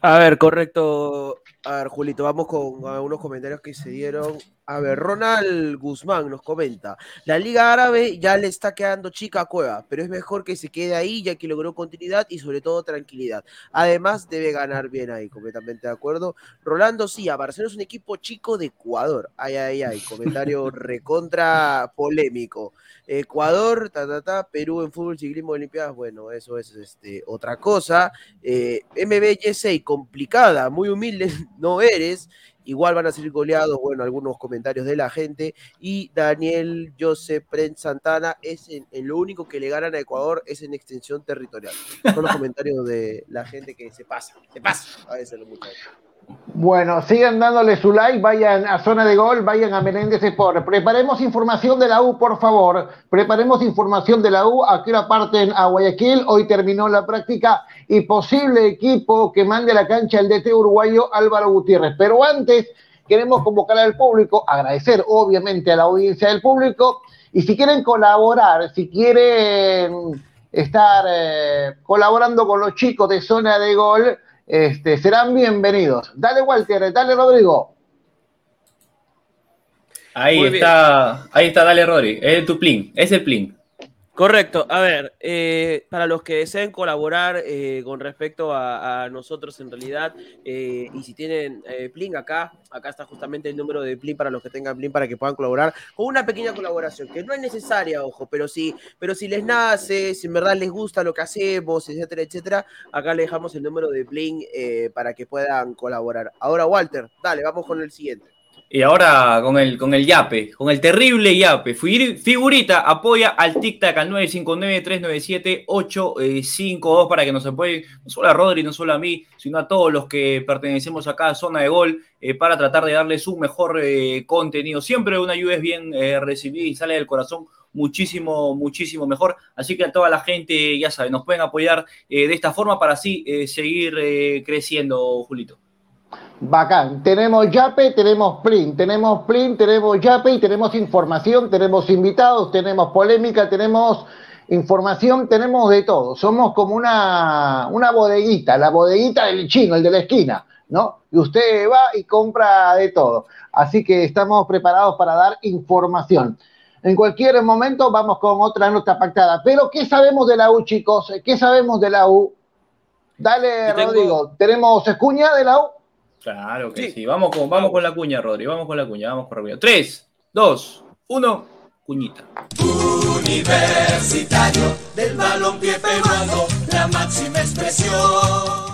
A ver, correcto. A ver, Julito, vamos con algunos comentarios que se dieron. A ver, Ronald Guzmán nos comenta, la Liga Árabe ya le está quedando chica a Cueva, pero es mejor que se quede ahí ya que logró continuidad y sobre todo tranquilidad. Además debe ganar bien ahí, completamente de acuerdo. Rolando a Barcelona es un equipo chico de Ecuador. Ay, ay, ay, comentario <laughs> recontra polémico. Ecuador, ta, ta, ta, Perú en fútbol, ciclismo, olimpiadas, bueno, eso es este, otra cosa. Eh, MBY6, complicada, muy humilde, <laughs> no eres. Igual van a ser goleados, bueno, algunos comentarios de la gente. Y Daniel Josep Pren Santana es en, lo único que le ganan a Ecuador es en extensión territorial. Son los <laughs> comentarios de la gente que se pasa, se pasa a veces los muchachos. Bueno, sigan dándole su like, vayan a zona de gol, vayan a Menéndez Sport. Preparemos información de la U, por favor. Preparemos información de la U. Aquí la parten a Guayaquil. Hoy terminó la práctica y posible equipo que mande a la cancha el DT uruguayo Álvaro Gutiérrez. Pero antes queremos convocar al público, agradecer obviamente a la audiencia del público y si quieren colaborar, si quieren estar eh, colaborando con los chicos de zona de gol este, serán bienvenidos. Dale, Walter, dale, Rodrigo. Ahí está, ahí está, dale, Rodri. Es tu plin, es el plin. Correcto. A ver, eh, para los que deseen colaborar eh, con respecto a, nosotros en realidad, eh, y si tienen Plin acá, acá está justamente el número de Plin para los que tengan Plin para que puedan colaborar, con una pequeña colaboración, que no es necesaria, ojo, pero sí, pero si les nace, si en verdad les gusta lo que hacemos, etcétera, etcétera, acá le dejamos el número de Plin para que puedan colaborar. Ahora, Walter, dale, vamos con el siguiente. Y ahora con el, con el yape, con el terrible yape. Figurita apoya al TikTok al 959-397-852 para que nos apoyen, no solo a Rodri, no solo a mí, sino a todos los que pertenecemos a cada zona de gol eh, para tratar de darles un mejor eh, contenido. Siempre una ayuda es bien eh, recibida y sale del corazón muchísimo, muchísimo mejor. Así que a toda la gente, ya saben, nos pueden apoyar de esta forma para así seguir creciendo, Julito. Bacán. Tenemos Yape, tenemos Plin, tenemos Plin, tenemos Yape y tenemos información, tenemos invitados, tenemos polémica, tenemos información, tenemos de todo. Somos como una, una bodeguita, la bodeguita del chino, el de la esquina, ¿no? Y usted va y compra de todo. Así que estamos preparados para dar información. En cualquier momento vamos con otra nota pactada. Pero, ¿qué sabemos de la U, chicos? ¿Qué sabemos de la U? Dale, Rodrigo. ¿Tenemos escuña de la U? Claro que sí. Vamos, con, vamos con la cuña, Rodri. Vamos con la cuña. Vamos con la cuña. 3, 2, 1. Cuñita. Universitario del balompié peruano, la máxima expresión.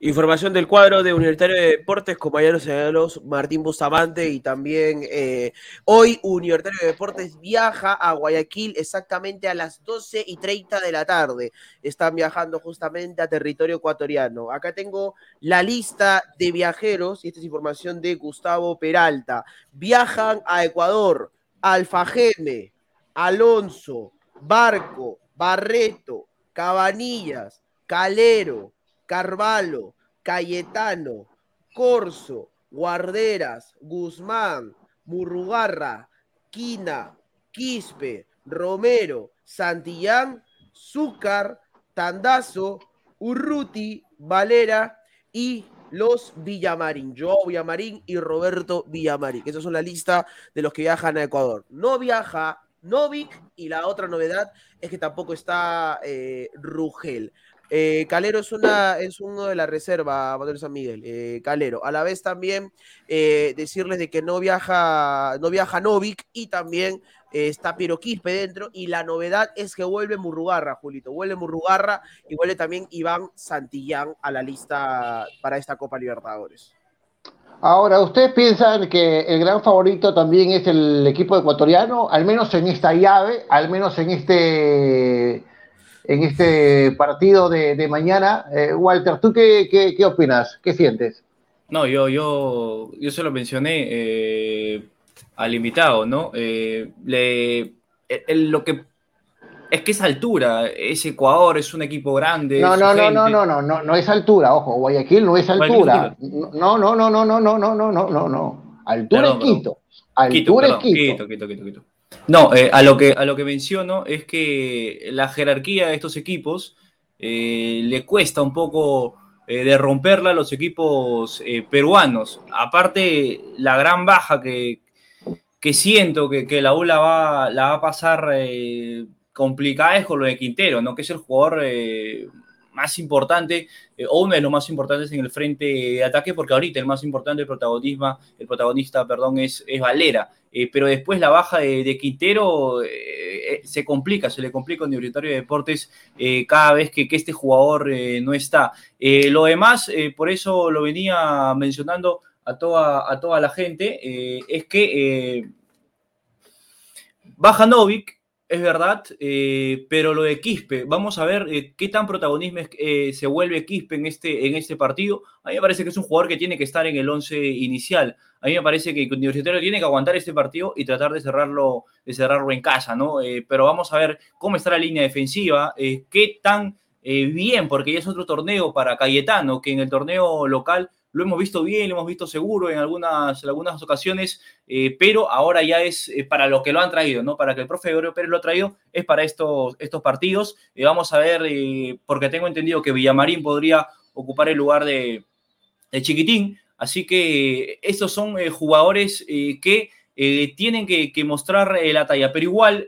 Información del cuadro de Universitario de Deportes, compañeros señalos Martín Bustamante y también eh, hoy Universitario de Deportes viaja a Guayaquil exactamente a las 12 y 30 de la tarde. Están viajando justamente a territorio ecuatoriano. Acá tengo la lista de viajeros y esta es información de Gustavo Peralta. Viajan a Ecuador Alfajeme, Alonso, Barco, Barreto, Cabanillas, Calero. Carvalho, Cayetano, Corso, Guarderas, Guzmán, Murrugarra, Quina, Quispe, Romero, Santillán, Zúcar, Tandazo, Urruti, Valera y los Villamarín, Joao Villamarín y Roberto Villamarín. Esa son la lista de los que viajan a Ecuador. No viaja Novik y la otra novedad es que tampoco está eh, Rugel. Eh, Calero es, uno de la reserva, Manuel San Miguel, eh, Calero. A la vez también eh, decirles de que no viaja, no viaja Novik y también está Piero Quispe dentro. Y la novedad es que vuelve Murrugarra, Julito. Vuelve Murrugarra y vuelve también Iván Santillán a la lista para esta Copa Libertadores. Ahora, ¿ustedes piensan que el gran favorito también es el equipo ecuatoriano? Al menos en esta llave, al menos en este en este partido de, mañana. Eh, Walter, ¿tú qué, qué, opinas? ¿Qué sientes? No, yo, yo, yo se lo mencioné eh, al invitado, ¿no? Eh, le, lo que es que es altura, es Ecuador, es un equipo grande. No, no, no, no, no, no, no, no es altura, ojo, Guayaquil no es altura. No, no, no, no, no, no, no, no, no, no, no. Altura es Quito. Altura es Quito. Quito, Quito, Quito. No, eh, a, lo que, a lo que menciono es que la jerarquía de estos equipos eh, le cuesta un poco eh, de romperla a los equipos peruanos. Aparte, la gran baja que, que siento que, que, la U la va, la va a pasar complicada es con lo de Quintero, ¿no? que es el jugador más importante, eh, o uno de los más importantes en el frente de ataque, porque ahorita el más importante, el, protagonismo, el protagonista perdón, es, es Valera. Eh, pero después la baja de, Quintero eh, se complica, se le complica a Universitario de Deportes cada vez que, que, este jugador no está. lo demás, por eso lo venía mencionando a toda, a toda la gente, es que baja Novik, es verdad, eh, pero lo de Quispe, vamos a ver eh, qué tan protagonismo eh, se vuelve Quispe en este, en este partido. A mí me parece que es un jugador que tiene que estar en el 11 inicial. A mí me parece que el Universitario tiene que aguantar este partido y tratar de cerrarlo, de cerrarlo en casa, ¿no? pero vamos a ver cómo está la línea defensiva, qué tan bien, porque ya es otro torneo para Cayetano, que en el torneo local lo hemos visto bien, lo hemos visto seguro en algunas, algunas ocasiones, eh, pero ahora ya es eh, para lo que lo han traído, ¿no? Para que el profe Gregorio Pérez lo ha traído, es para estos, estos partidos. Eh, vamos a ver, porque tengo entendido que Villamarín podría ocupar el lugar de, Chiquitín, así que estos son jugadores que tienen que mostrar la talla, pero igual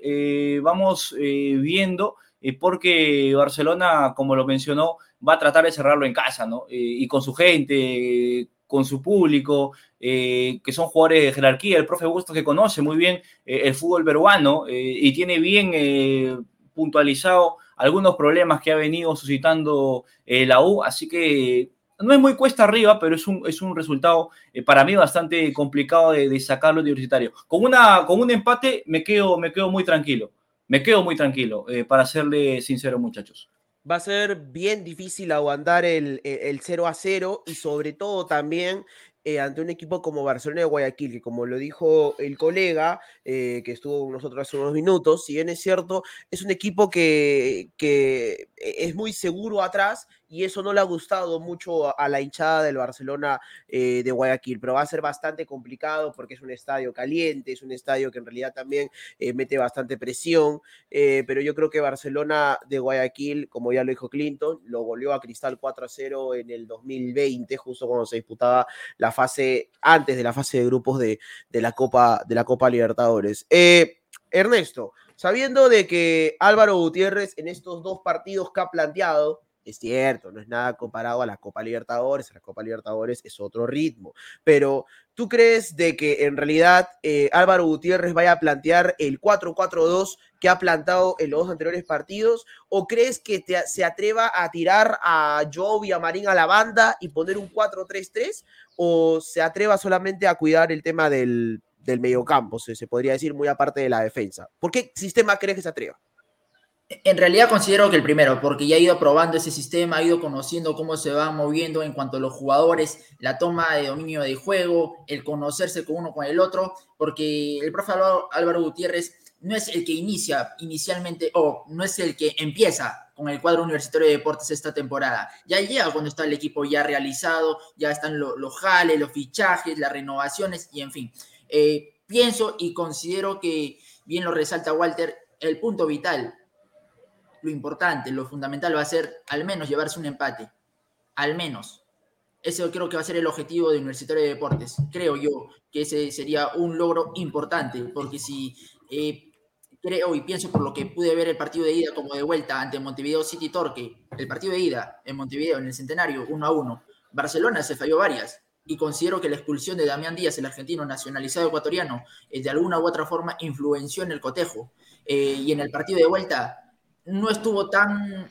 vamos viendo, porque Barcelona, como lo mencionó, va a tratar de cerrarlo en casa, ¿no? Eh, y con su gente, con su público, eh, que son jugadores de jerarquía. El profe Bustos que conoce muy bien eh, el fútbol peruano y tiene bien puntualizado algunos problemas que ha venido suscitando la U, así que no es muy cuesta arriba, pero es un, es un resultado para mí bastante complicado de, de, sacarlo universitario. Con, una, con un empate me quedo, me quedo muy tranquilo, me quedo muy tranquilo, para serle sincero muchachos. Va a ser bien difícil aguantar el, el, 0 a 0 y sobre todo también eh, ante un equipo como Barcelona de Guayaquil, que como lo dijo el colega eh, que estuvo con nosotros hace unos minutos, si bien es cierto, es un equipo que, que es muy seguro atrás y eso no le ha gustado mucho a la hinchada del Barcelona eh, de Guayaquil, pero va a ser bastante complicado porque es un estadio caliente, es un estadio que en realidad también eh, mete bastante presión, eh, pero yo creo que Barcelona de Guayaquil, como ya lo dijo Clinton, lo goleó a Cristal 4 a 0 en el 2020, justo cuando se disputaba la fase, antes de la fase de grupos de, de la, Copa, de la Copa Libertadores. Ernesto, sabiendo de que Álvaro Gutiérrez en estos dos partidos que ha planteado, es cierto, no es nada comparado a la Copa Libertadores, la Copa Libertadores es otro ritmo, pero ¿tú crees de que en realidad eh, Álvaro Gutiérrez vaya a plantear el 4-4-2 que ha plantado en los dos anteriores partidos? ¿O crees que se atreva a tirar a Joe Villamarín a la banda y poner un 4-3-3? ¿O se atreva solamente a cuidar el tema del, del mediocampo, se podría decir, muy aparte de la defensa? ¿Por qué sistema crees que se atreva? En realidad considero que el primero, porque ya ha ido probando ese sistema, ha ido conociendo cómo se va moviendo en cuanto a los jugadores, la toma de dominio de juego, el conocerse con uno con el otro, porque el profe Álvaro, Gutiérrez no es el que inicia inicialmente o no es el que empieza con el cuadro universitario de deportes esta temporada. Ya llega cuando está el equipo ya realizado, ya están los jales, los fichajes, las renovaciones y en fin. Eh, pienso y considero que, bien lo resalta Walter, el punto vital lo importante, lo fundamental va a ser al menos llevarse un empate. Al menos. Ese creo que va a ser el objetivo de Universitario de Deportes. Creo yo que ese sería un logro importante, porque si eh, creo y pienso por lo que pude ver el partido de ida como de vuelta ante Montevideo City Torque, el partido de ida en Montevideo, en el Centenario, 1 a 1. Barcelona se falló varias y considero que la expulsión de Damián Díaz, el argentino nacionalizado ecuatoriano, eh, de alguna u otra forma influenció en el cotejo. Eh, y en el partido de vuelta no estuvo tan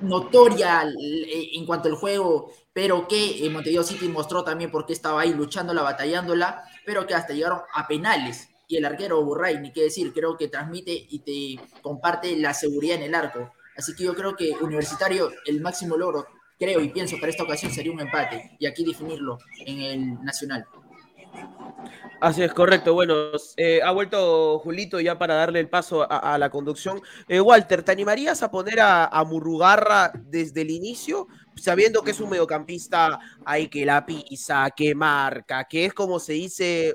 notoria eh, en cuanto al juego, pero que Montevideo City mostró también por qué estaba ahí luchándola, batallándola, pero que hasta llegaron a penales. Y el arquero Burray, ni qué decir, creo que transmite y te comparte la seguridad en el arco. Así que yo creo que Universitario, el máximo logro, creo y pienso para esta ocasión sería un empate. Y aquí definirlo en el Nacional. Así es, correcto. Bueno, eh, ha vuelto Julito ya para darle el paso a, la conducción. Eh, Walter, ¿te animarías a poner a, a Murrugarra desde el inicio? Sabiendo que es un mediocampista ahí que la pisa, que marca, que es como se dice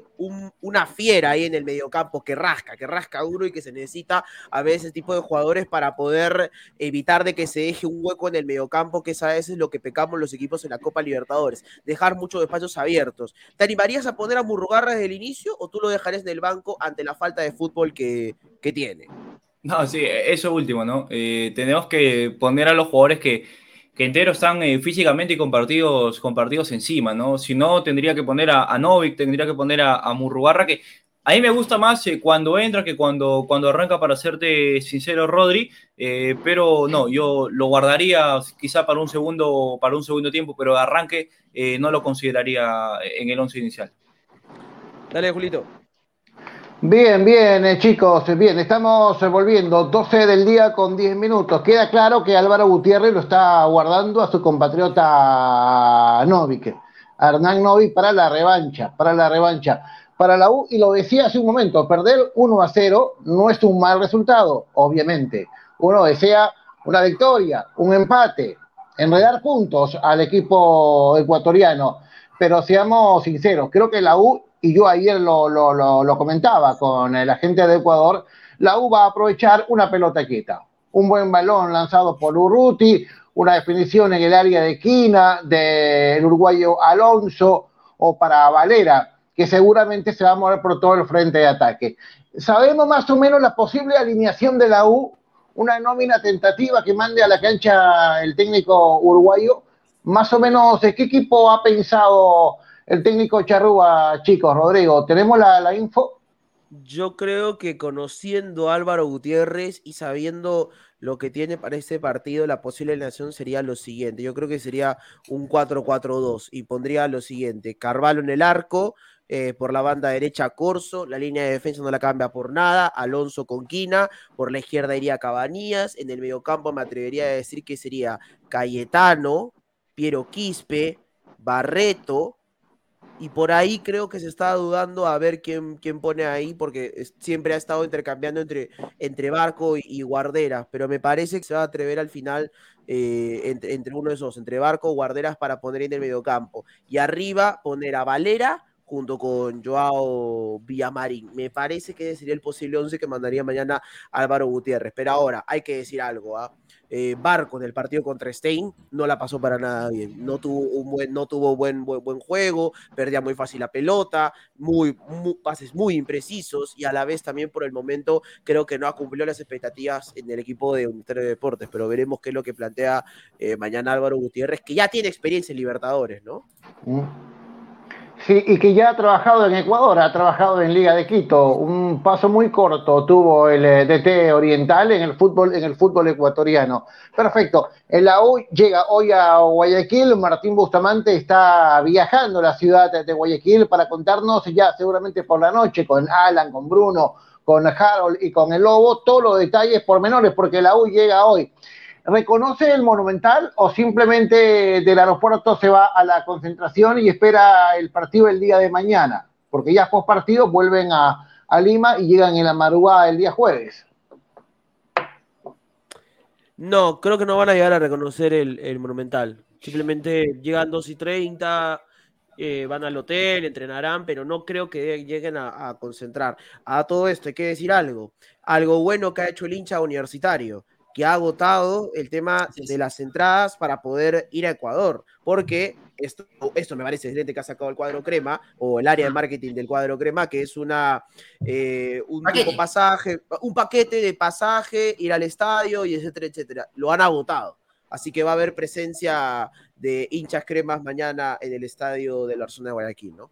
una fiera ahí en el mediocampo, que rasca, que rasca duro y que se necesita a veces ese tipo de jugadores para poder evitar de que se deje un hueco en el mediocampo, que es a veces lo que pecamos los equipos en la Copa Libertadores, dejar muchos espacios abiertos. ¿Te animarías a poner a Murrugarra desde el inicio o tú lo dejarías en el banco ante la falta de fútbol que, tiene? No, sí, eso último, ¿no? Eh, tenemos que poner a los jugadores que que enteros están eh, físicamente y compartidos, compartidos encima, ¿no? Si no, tendría que poner a, Novik, tendría que poner a, a Murrugarra, que a mí me gusta más eh, cuando entra que cuando, cuando arranca, para serte sincero, Rodri, eh, pero no, yo lo guardaría quizá para un segundo, para un segundo tiempo, pero arranque no lo consideraría en el once inicial. Dale, Julito. Bien, bien, eh, chicos, bien, estamos volviendo, 12 del día con 10 minutos. Queda claro que Álvaro Gutiérrez lo está guardando a su compatriota Novik, Hernán Novik, para la revancha, para la revancha. Para la U, y lo decía hace un momento, perder 1 a 0 no es un mal resultado, obviamente. Uno desea una victoria, un empate, enredar puntos al equipo ecuatoriano. Pero seamos sinceros, creo que la U y yo ayer lo, lo, comentaba con el agente de Ecuador, la U va a aprovechar una pelota quieta. Un buen balón lanzado por Urruti, una definición en el área de esquina del uruguayo Alonso o para Valera, que seguramente se va a mover por todo el frente de ataque. Sabemos más o menos la posible alineación de la U, una nómina tentativa que mande a la cancha el técnico uruguayo. Más o menos, ¿qué equipo ha pensado el técnico Charrúa, chicos, Rodrigo, ¿tenemos la, info? Yo creo que conociendo a Álvaro Gutiérrez y sabiendo lo que tiene para este partido, la posible nación sería lo siguiente. Yo creo que sería un 4-4-2 y pondría lo siguiente: Carvalho en el arco, eh, por la banda derecha Corso, la línea de defensa no la cambia por nada, Alonso con Quina, por la izquierda iría Cabanías, en el mediocampo me atrevería a decir que sería Cayetano, Piero Quispe, Barreto, y por ahí creo que se está dudando a ver quién, quién pone ahí, porque siempre ha estado intercambiando entre, entre Barco y, Guarderas, pero me parece que se va a atrever al final eh, entre, entre, uno de esos, entre Barco o Guarderas para poner en el mediocampo. Y arriba poner a Valera junto con Joao Villamarín. Me parece que sería el posible 11 que mandaría mañana Álvaro Gutiérrez. Pero ahora hay que decir algo. ¿ah? Barco en el partido contra Stein no la pasó para nada bien. No tuvo, un buen, no tuvo buen, buen, juego, perdía muy fácil la pelota, muy, pases muy imprecisos y a la vez también por el momento creo que no ha cumplido las expectativas en el equipo de Unitario de Deportes. Pero veremos qué es lo que plantea eh, mañana Álvaro Gutiérrez, que ya tiene experiencia en Libertadores, ¿no? Mm. Sí, y que ya ha trabajado en Ecuador, ha trabajado en Liga de Quito. Un paso muy corto tuvo el eh, DT oriental en el fútbol, en el fútbol ecuatoriano. Perfecto. El la llega hoy a Guayaquil. Martín Bustamante está viajando a la ciudad de Guayaquil para contarnos ya seguramente por la noche con Alan, con Bruno, con Harold y con el Lobo todos los detalles pormenores, porque la U llega hoy ¿Reconoce el Monumental o simplemente del aeropuerto se va a la concentración y espera el partido el día de mañana? Porque ya post partido vuelven a, Lima y llegan en la madrugada del día jueves. No, creo que no van a llegar a reconocer el, Monumental. Simplemente llegan 2 y 30, eh, van al hotel, entrenarán, pero no creo que lleguen a, a, concentrar. A todo esto hay que decir algo. Algo bueno que ha hecho el hincha universitario que ha agotado el tema de las entradas para poder ir a Ecuador, porque esto, esto me parece excelente que ha sacado el cuadro crema o el área de marketing del cuadro crema, que es una eh, un pasaje, un paquete de pasaje, ir al estadio y etcétera, etcétera. Lo han agotado. Así que va a haber presencia de hinchas cremas mañana en el estadio de la zona de Guayaquil, ¿no?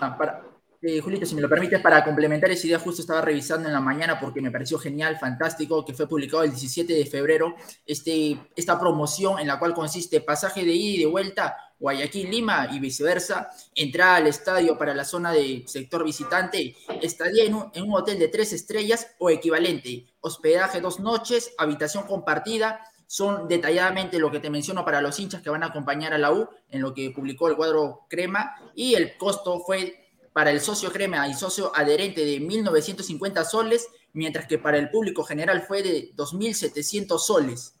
Ah, para, eh, Julito, si me lo permites, para complementar esa idea, justo estaba revisando en la mañana porque me pareció genial, fantástico, que fue publicado el 17 de febrero este, esta promoción en la cual consiste pasaje de ida y de vuelta Guayaquil, Lima y viceversa, entrada al estadio para la zona de sector visitante, estadía en un, en un hotel de tres estrellas o equivalente, hospedaje dos noches, habitación compartida, son detalladamente lo que te menciono para los hinchas que van a acompañar a la U en lo que publicó el cuadro Crema y el costo fue para el socio crema y socio adherente de 1.950 soles, mientras que para el público general fue de 2.700 soles.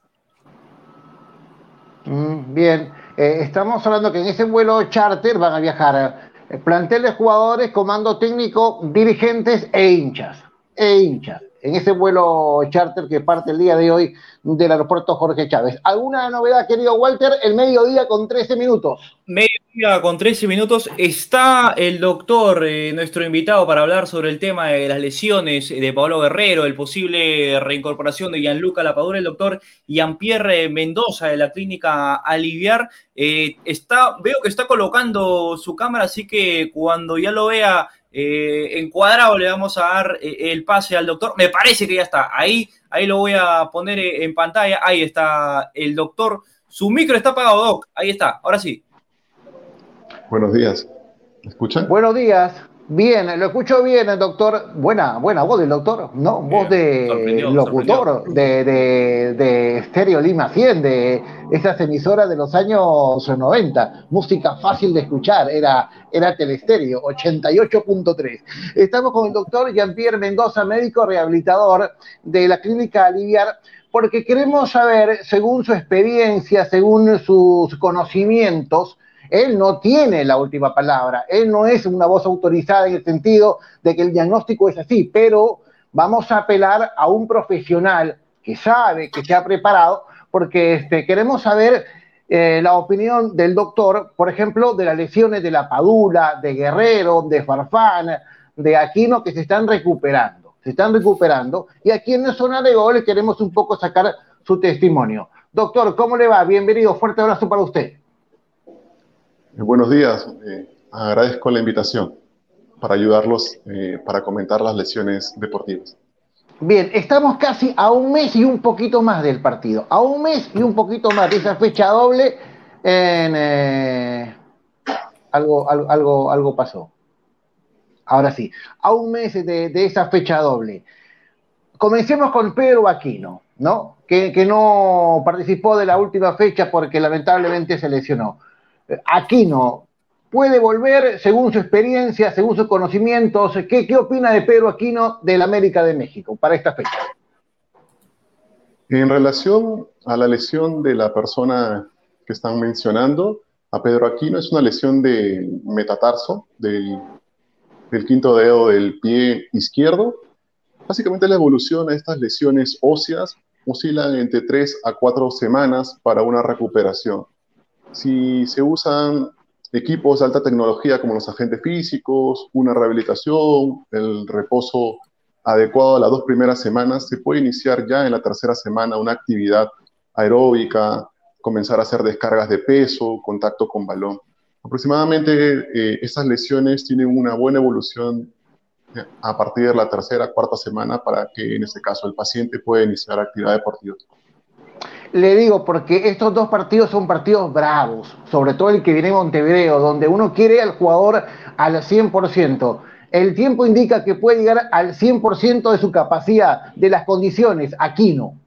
Mm, bien, eh, estamos hablando que en ese vuelo charter van a viajar eh, plantel de jugadores, comando técnico, dirigentes e hinchas. E hinchas en ese vuelo charter que parte el día de hoy del aeropuerto Jorge Chávez. ¿Alguna novedad, querido Walter? El mediodía con 13 minutos. Mediodía con 13 minutos. Está el doctor, eh, nuestro invitado, para hablar sobre el tema de las lesiones de Pablo Guerrero, el posible reincorporación de Gianluca Lapadura, el doctor Jean-Pierre Mendoza de la clínica Aliviar. Eh, está, veo que está colocando su cámara, así que cuando ya lo vea eh, encuadrado le vamos a dar eh, el pase al doctor. Me parece que ya está. Ahí, ahí lo voy a poner eh, en pantalla. Ahí está el doctor. Su micro está apagado, Doc. Ahí está. Ahora sí. Buenos días. ¿Me escuchan? Buenos días. Bien, lo escucho bien, doctor. Buena, buena voz del doctor, ¿no? Voz de locutor de, de, de Stereo Lima 100, de esas emisoras de los años 90. Música fácil de escuchar, era, era Telestereo, 88.3. Estamos con el doctor Jean-Pierre Mendoza, médico rehabilitador de la Clínica Aliviar, porque queremos saber, según su experiencia, según sus conocimientos, él no tiene la última palabra, él no es una voz autorizada en el sentido de que el diagnóstico es así, pero vamos a apelar a un profesional que sabe, que se ha preparado, porque este, queremos saber eh, la opinión del doctor, por ejemplo, de las lesiones de la Padula, de Guerrero, de Farfán, de Aquino, que se están recuperando, se están recuperando, y aquí en la zona de gol queremos un poco sacar su testimonio. Doctor, ¿cómo le va? Bienvenido, fuerte abrazo para usted. Eh, buenos días, eh, agradezco la invitación para ayudarlos eh, para comentar las lesiones deportivas. Bien, estamos casi a un mes y un poquito más del partido, a un mes y un poquito más de esa fecha doble en... algo, algo, algo, pasó. Ahora sí, a un mes de, esa fecha doble. Comencemos con Pedro Aquino, ¿no? Que no participó de la última fecha porque lamentablemente se lesionó. Aquino puede volver según su experiencia, según sus conocimientos. ¿Qué, qué opina de Pedro Aquino del América de México para esta fecha? En relación a la lesión de la persona que están mencionando, a Pedro Aquino es una lesión de metatarso, del, quinto dedo del pie izquierdo. Básicamente la evolución a estas lesiones óseas oscilan entre 3 a 4 semanas para una recuperación si se usan equipos de alta tecnología como los agentes físicos, una rehabilitación, el reposo adecuado a las dos primeras semanas, se puede iniciar ya en la tercera semana una actividad aeróbica, comenzar a hacer descargas de peso, contacto con balón. Aproximadamente eh, estas lesiones tienen una buena evolución eh, a partir de la tercera, cuarta semana para que en este caso el paciente pueda iniciar actividad deportiva le digo porque estos dos partidos son partidos bravos, sobre todo el que viene en Montevideo, donde uno quiere al jugador al 100%. El tiempo indica que puede llegar al 100% de su capacidad, de las condiciones. Aquí no.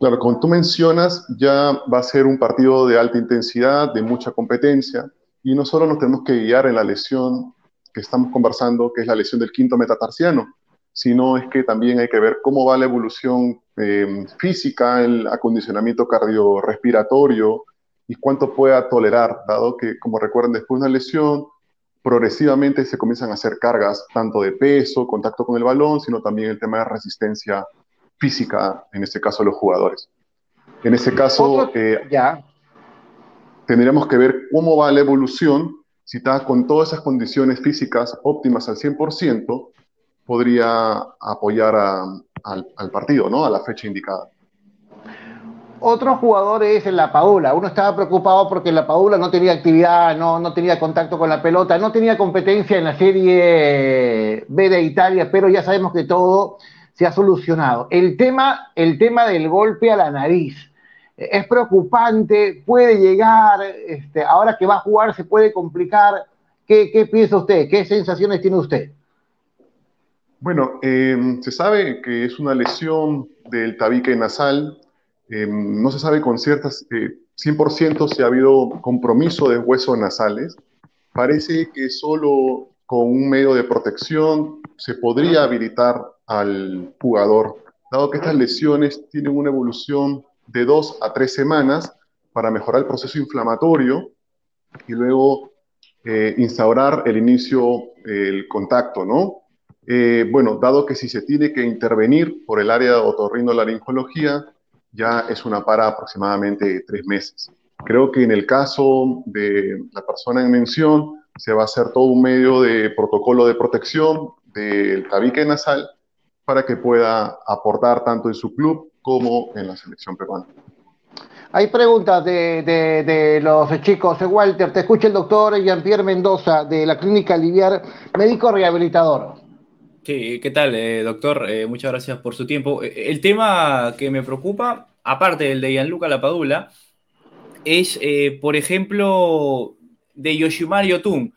Claro, como tú mencionas, ya va a ser un partido de alta intensidad, de mucha competencia, y no solo nos tenemos que guiar en la lesión que estamos conversando, que es la lesión del quinto metatarsiano, sino es que también hay que ver cómo va la evolución eh, física, el acondicionamiento cardiorrespiratorio y cuánto pueda tolerar, dado que, como recuerdan, después de una lesión, progresivamente se comienzan a hacer cargas tanto de peso, contacto con el balón, sino también el tema de resistencia física, en este caso los jugadores. En este caso, eh, ya. tendríamos que ver cómo va la evolución. Si está con todas esas condiciones físicas óptimas al 100%, podría apoyar al, partido, ¿no? A la fecha indicada. Otro jugador es la Paula. Uno estaba preocupado porque la Paula no tenía actividad, no, no tenía contacto con la pelota, no tenía competencia en la Serie B de Italia, pero ya sabemos que todo se ha solucionado. El tema, el tema del golpe a la nariz es preocupante, puede llegar, este, ahora que va a jugar se puede complicar. ¿Qué, qué piensa usted? ¿Qué sensaciones tiene usted? Bueno, eh, se sabe que es una lesión del tabique nasal, Em, no se sabe con ciertas, 100% eh, si ha habido compromiso de huesos nasales. Parece que solo con un medio de protección se podría habilitar al jugador, dado que estas lesiones tienen una evolución de dos a tres semanas para mejorar el proceso inflamatorio y luego eh, instaurar el inicio, el contacto, ¿no? Eh, bueno, dado que si se tiene que intervenir por el área de otorrinolaringología, ya es una para aproximadamente tres meses. Creo que en el caso de la persona en mención, se va a hacer todo un medio de protocolo de protección del tabique nasal para que pueda aportar tanto en su club como en la selección peruana. Hay preguntas de, de, los chicos. Walter, te escucha el doctor Jean-Pierre Mendoza de la Clínica Liviar, médico rehabilitador. ¿Qué tal, eh, doctor? Eh, muchas gracias por su tiempo. Eh, el tema que me preocupa, aparte del de Gianluca Lapadula, es, por ejemplo, de Yoshimar Yotun.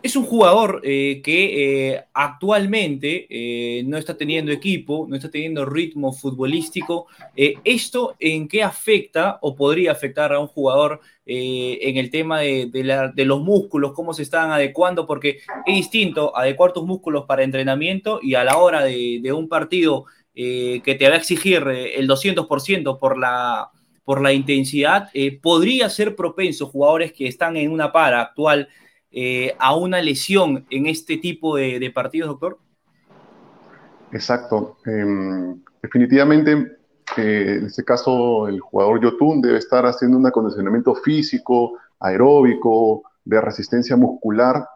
Es un jugador eh, que eh, actualmente eh, no está teniendo equipo, no está teniendo ritmo futbolístico. ¿Esto en qué afecta o podría afectar a un jugador en el tema de, los músculos, cómo se están adecuando? Porque es distinto adecuar tus músculos para entrenamiento y a la hora de, un partido que te va a exigir el 200% por la, por la intensidad, podría ser propenso jugadores que están en una para actual eh, a una lesión en este tipo de, partidos, doctor? Exacto. Em, definitivamente, eh, en este caso, el jugador Yotun debe estar haciendo un acondicionamiento físico, aeróbico, de resistencia muscular,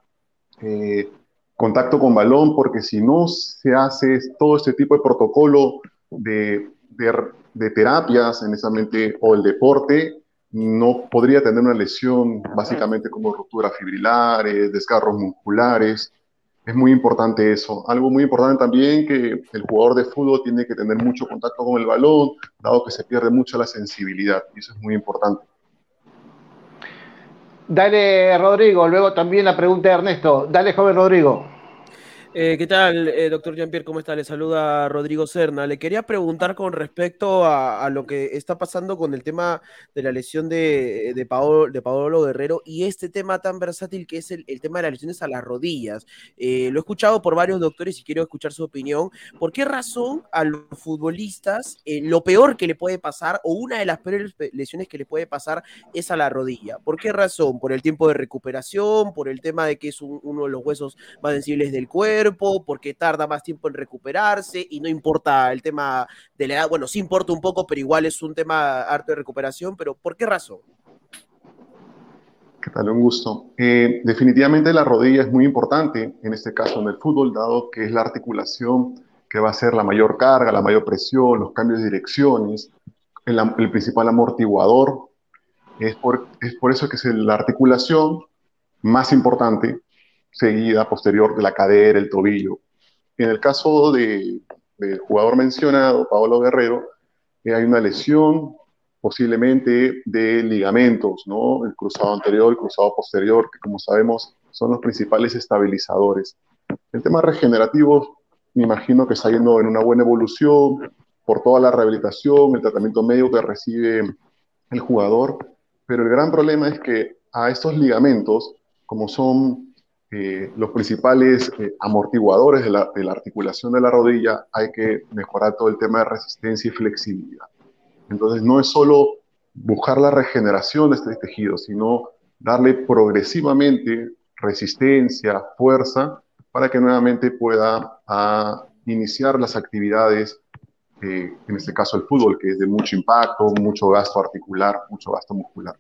eh, contacto con balón, porque si no se hace todo este tipo de protocolo de, de, de terapias en esa mente o el deporte, no podría tener una lesión básicamente como rupturas fibrilares, desgarros musculares. Es muy importante eso. Algo muy importante también que el jugador de fútbol tiene que tener mucho contacto con el balón, dado que se pierde mucho la sensibilidad, y eso es muy importante. Dale, Rodrigo. Luego también la pregunta de Ernesto. Dale, joven Rodrigo. Eh, ¿Qué tal, eh, doctor Jean-Pierre? ¿Cómo está? Le saluda Rodrigo Serna. Le quería preguntar con respecto a, lo que está pasando con el tema de la lesión de, Paolo, de Paolo Guerrero y este tema tan versátil que es el, tema de las lesiones a las rodillas. Eh, lo he escuchado por varios doctores y quiero escuchar su opinión. ¿Por qué razón a los futbolistas lo peor que le puede pasar o una de las peores lesiones que le puede pasar es a la rodilla? ¿Por qué razón? ¿Por el tiempo de recuperación? ¿Por el tema de que es uno de los huesos más sensibles del cuerpo? Porque tarda más tiempo en recuperarse y no importa el tema de la edad, bueno, sí importa un poco, pero igual es un tema harto de recuperación, pero ¿por qué razón? ¿Qué tal? Un gusto. Eh, definitivamente la rodilla es muy importante en este caso en el fútbol, dado que es la articulación que va a ser la mayor carga, la mayor presión, los cambios de direcciones, el, el principal amortiguador. Es por, es por eso que es la articulación más importante seguida posterior de la cadera, el tobillo. En el caso de, del jugador mencionado, Pablo Guerrero, eh, hay una lesión posiblemente de ligamentos, ¿no? El cruzado anterior, el cruzado posterior, que como sabemos son los principales estabilizadores. El tema regenerativo, me imagino que está yendo en una buena evolución por toda la rehabilitación, el tratamiento médico que recibe el jugador, pero el gran problema es que a estos ligamentos, como son eh, los principales eh, amortiguadores de la, articulación de la rodilla, hay que mejorar todo el tema de resistencia y flexibilidad. Entonces, no es solo buscar la regeneración de este tejido, sino darle progresivamente resistencia, fuerza, para que nuevamente pueda iniciar las actividades eh, en este caso el fútbol, que es de mucho impacto, mucho gasto articular, mucho gasto muscular.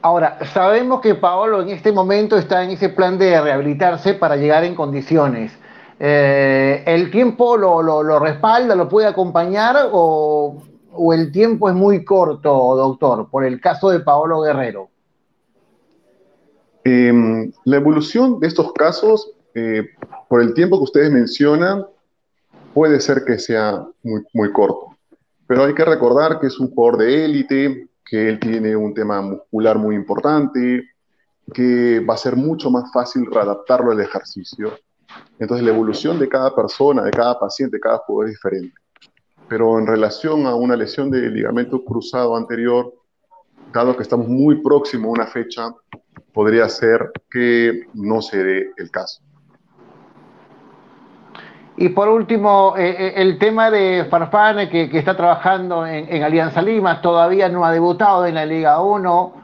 Ahora, sabemos que Paolo en este momento está en ese plan de rehabilitarse para llegar en condiciones. Eh, ¿El tiempo lo, respalda, lo puede acompañar o, el tiempo es muy corto, doctor, por el caso de Paolo Guerrero? Eh, la evolución de estos casos, eh, por el tiempo que ustedes mencionan, puede ser que sea muy, muy corto. Pero hay que recordar que es un jugador de élite, que él tiene un tema muscular muy importante, que va a ser mucho más fácil readaptarlo al ejercicio. Entonces la evolución de cada persona, de cada paciente, de cada jugador es diferente. Pero en relación a una lesión de ligamento cruzado anterior, dado que estamos muy próximos a una fecha, podría ser que no se dé el caso. Y por último, eh, eh, el tema de Farfán, que, está trabajando en, Alianza Lima, todavía no ha debutado en la Liga 1.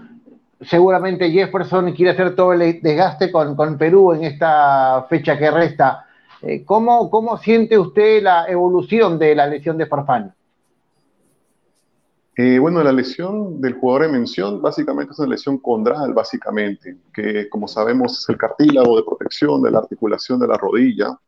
Seguramente Jefferson quiere hacer todo el desgaste con, Perú en esta fecha que resta. Eh, ¿cómo, ¿Cómo siente usted la evolución de la lesión de Farfán? bueno, la lesión del jugador de mención básicamente es una lesión condral, básicamente, que como sabemos es el cartílago de protección de la articulación de la rodilla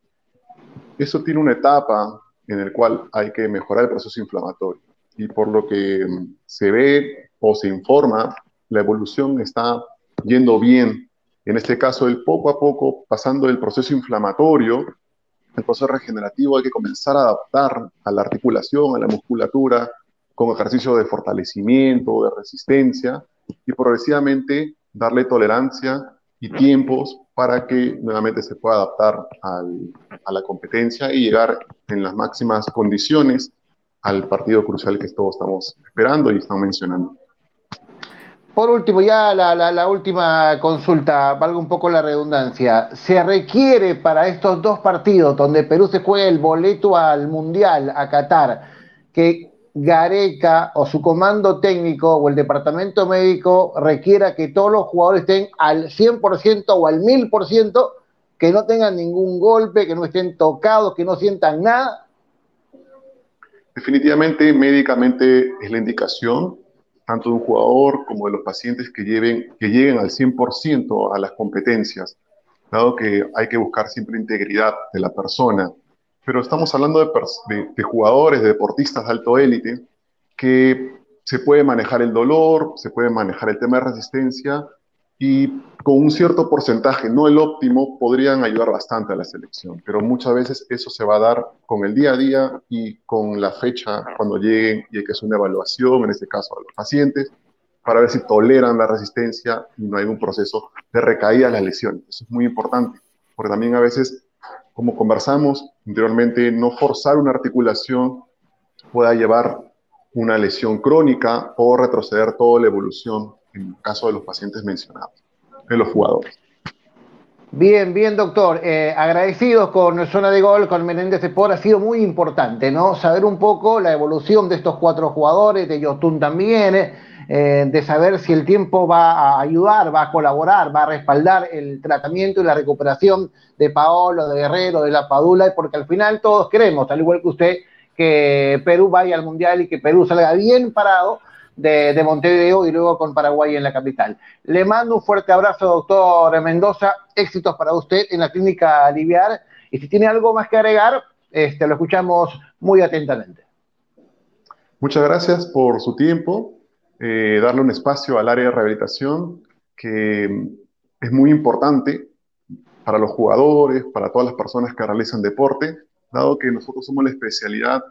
eso tiene una etapa en la cual hay que mejorar el proceso inflamatorio. Y por lo que mm, se ve o se informa, la evolución está yendo bien. En este caso, el poco a poco, pasando el proceso inflamatorio, el proceso regenerativo, hay que comenzar a adaptar a la articulación, a la musculatura, con ejercicio de fortalecimiento, de resistencia, y progresivamente darle tolerancia y tiempos para que nuevamente se pueda adaptar a la competencia y llegar en las máximas condiciones al partido crucial que todos estamos esperando y estamos mencionando. Por último, ya la, la, última consulta, valga un poco la redundancia. ¿Se requiere para estos dos partidos donde Perú se juega el boleto al Mundial, a Qatar, que Gareca o su comando técnico o el departamento médico requiera que todos los jugadores estén al 100% o al 1000%, que no tengan ningún golpe, que no estén tocados, que no sientan nada? Definitivamente, médicamente es la indicación, tanto de un jugador como de los pacientes que, lleven, que lleguen al 100% a las competencias, dado que hay que buscar siempre integridad de la persona pero estamos hablando de, jugadores, de deportistas de alto élite, que se puede manejar el dolor, se puede manejar el tema de resistencia y con un cierto porcentaje, no el óptimo, podrían ayudar bastante a la selección. Pero muchas veces eso se va a dar con el día a día y con la fecha cuando lleguen y hay que hacer una evaluación, en este caso a los pacientes, para ver si toleran la resistencia y no hay un proceso de recaída de las lesiones. Eso es muy importante, porque también a veces como conversamos anteriormente, no forzar una articulación pueda llevar una lesión crónica o retroceder toda la evolución en el caso de los pacientes mencionados, de los jugadores. Bien, bien, doctor. Eh, agradecidos con Zona de Gol, con Menéndez Sport. Ha sido muy importante, ¿no? Saber un poco la evolución de estos cuatro jugadores, de Yotun también. Eh, eh, de saber si el tiempo va a ayudar, va a colaborar, va a respaldar el tratamiento y la recuperación de Paolo, de Guerrero, de la Padula, porque al final todos queremos, al igual que usted, que Perú vaya al Mundial y que Perú salga bien parado de, de, Montevideo y luego con Paraguay en la capital. Le mando un fuerte abrazo, doctor Mendoza. Éxitos para usted en la clínica Aliviar. Y si tiene algo más que agregar, este, lo escuchamos muy atentamente. Muchas gracias por su tiempo. Eh, darle un espacio al área de rehabilitación que es muy importante para los jugadores, para todas las personas que realizan deporte, dado que nosotros somos la especialidad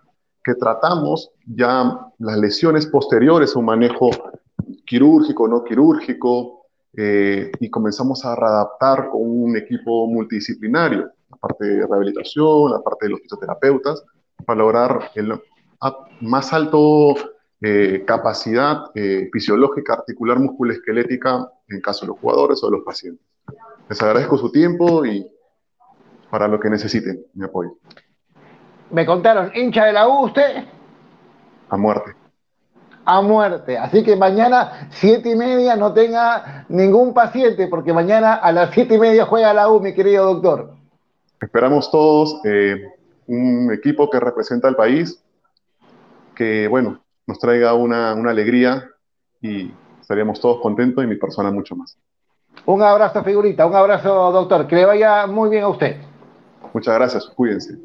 que tratamos ya las lesiones posteriores a un manejo quirúrgico, no quirúrgico, eh, y comenzamos a readaptar con un equipo multidisciplinario, la parte de rehabilitación, la parte de los fisioterapeutas, para lograr el más alto eh, capacidad eh, fisiológica, articular, musculoesquelética en caso de los jugadores o de los pacientes. Les agradezco su tiempo y para lo que necesiten, mi apoyo. Me contaron, hincha de la U usted. A muerte. A muerte. Así que mañana, siete y media, no tenga ningún paciente, porque mañana a las siete y media juega la U, mi querido doctor. Esperamos todos. Eh, un equipo que representa al país, que, bueno, nos traiga una, una alegría y estaríamos todos contentos y mi persona mucho más. Un abrazo, figurita, un abrazo, doctor. Que le vaya muy bien a usted. Muchas gracias, cuídense.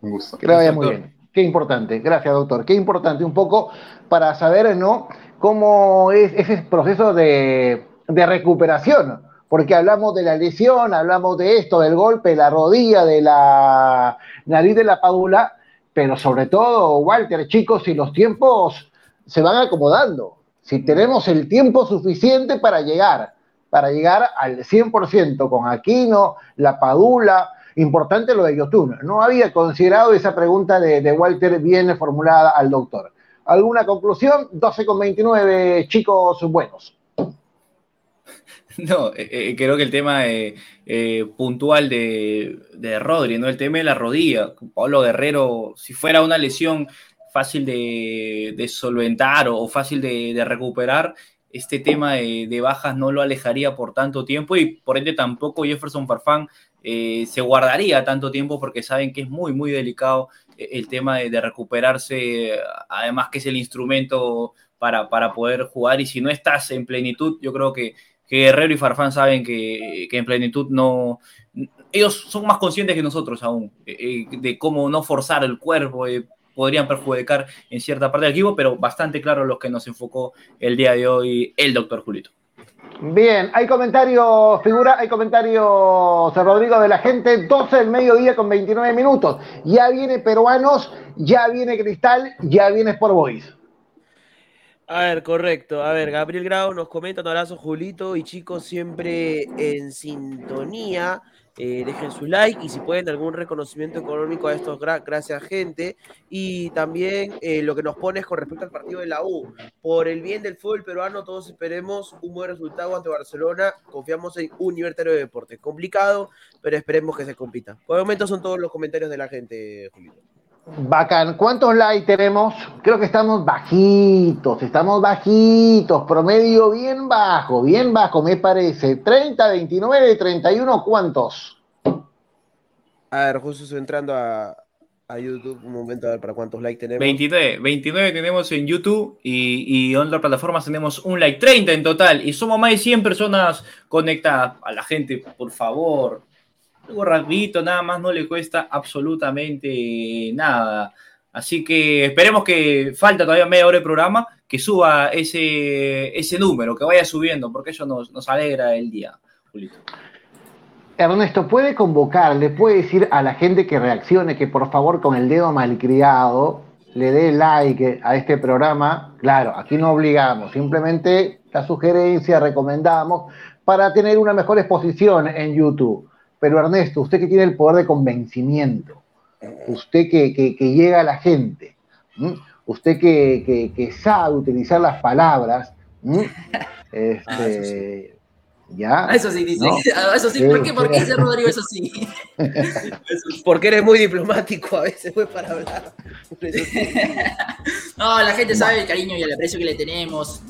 Un gusto. Que le vaya muy bien. Qué importante, gracias, doctor. Qué importante un poco para saber, ¿no? Cómo es ese proceso de, de recuperación, porque hablamos de la lesión, hablamos de esto, del golpe, la rodilla, de la nariz de la padula, pero sobre todo, Walter, chicos, si los tiempos se van acomodando, si tenemos el tiempo suficiente para llegar, para llegar al 100% con Aquino, la Padula, importante lo de Yotun. No había considerado esa pregunta de, de Walter bien formulada al doctor. ¿Alguna conclusión? 12 con 29 chicos buenos. <laughs> No, eh, eh, creo que el tema eh, eh, puntual de, de Rodri, ¿no? El tema de la rodilla. Pablo Guerrero, si fuera una lesión fácil de, solventar o, fácil de, recuperar, este tema de, de, bajas no lo alejaría por tanto tiempo y por ende tampoco Jefferson Farfán eh, se guardaría tanto tiempo porque saben que es muy, muy delicado el tema de, de recuperarse, además que es el instrumento para, para, poder jugar y si no estás en plenitud, yo creo que que Guerrero y Farfán saben que, en plenitud no... Ellos son más conscientes que nosotros aún eh, de cómo no forzar el cuerpo, eh, podrían perjudicar en cierta parte del equipo, pero bastante claro los que nos enfocó el día de hoy el doctor Julito. Bien, hay comentarios, figura, hay comentarios, Rodrigo, de la gente, 12 del mediodía con 29 minutos. Ya viene Peruanos, ya viene Cristal, ya viene Sport Boys. A ver, correcto. A ver, Gabriel Grau nos comenta, un abrazo Julito y chicos siempre en sintonía. Eh, dejen su like y si pueden algún reconocimiento económico a estos, gra gracias gente. Y también eh, lo que nos pones con respecto al partido de la U. Por el bien del fútbol peruano, todos esperemos un buen resultado ante Barcelona. Confiamos en Universitario de Deportes. Complicado, pero esperemos que se compita. Por el momento son todos los comentarios de la gente, Julito. Bacán. ¿Cuántos likes tenemos? Creo que estamos bajitos, estamos bajitos, promedio bien bajo, bien bajo, me parece. 30, 29, 31, ¿cuántos? A ver, justo estoy entrando a, a YouTube un momento a ver para cuántos likes tenemos. 29, 29 tenemos en YouTube y, y en otras plataformas tenemos un like, 30 en total. Y somos más de 100 personas conectadas. A la gente, por favor, algo rapidito, nada más, no le cuesta absolutamente nada. Así que esperemos que falta todavía media hora de programa, que suba ese, ese número, que vaya subiendo, porque eso nos, nos alegra el día, Julito. Ernesto, ¿puede convocar, le puede decir a la gente que reaccione que por favor con el dedo malcriado le dé like a este programa? Claro, aquí no obligamos, simplemente la sugerencia, recomendamos para tener una mejor exposición en YouTube. Pero Ernesto, usted que tiene el poder de convencimiento, usted que, que, que llega a la gente, ¿m? usted que, que, sabe utilizar las palabras, este, <laughs> ah, eso sí. ¿ya? Ah, eso sí, dice. ¿No? <laughs> Eso sí, ¿por qué, ¿por qué dice <laughs> Rodrigo eso sí? Porque eres muy diplomático a veces, fue para hablar. no, la gente sabe el cariño y el aprecio que le tenemos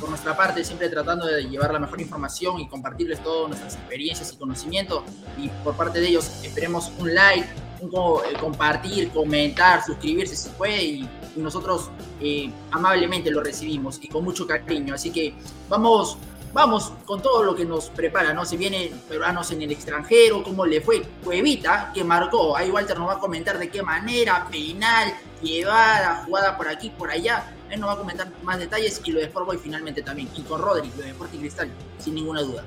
por nuestra parte, siempre tratando de llevar la mejor información y compartirles todas nuestras experiencias y conocimientos. Y por parte de ellos, esperemos un like, un eh, compartir, comentar, suscribirse si puede. Y, nosotros eh, amablemente lo recibimos y con mucho cariño. Así que vamos. Vamos con todo lo que nos prepara, ¿no? Si vienen peruanos en el extranjero, cómo le fue Cuevita, que marcó. Ahí Walter nos va a comentar de qué manera, penal, llevada, jugada por aquí, por allá él nos va a comentar más detalles y lo de Sportboy finalmente también. Y con Rodri, lo de Deporte y Cristal, sin ninguna duda.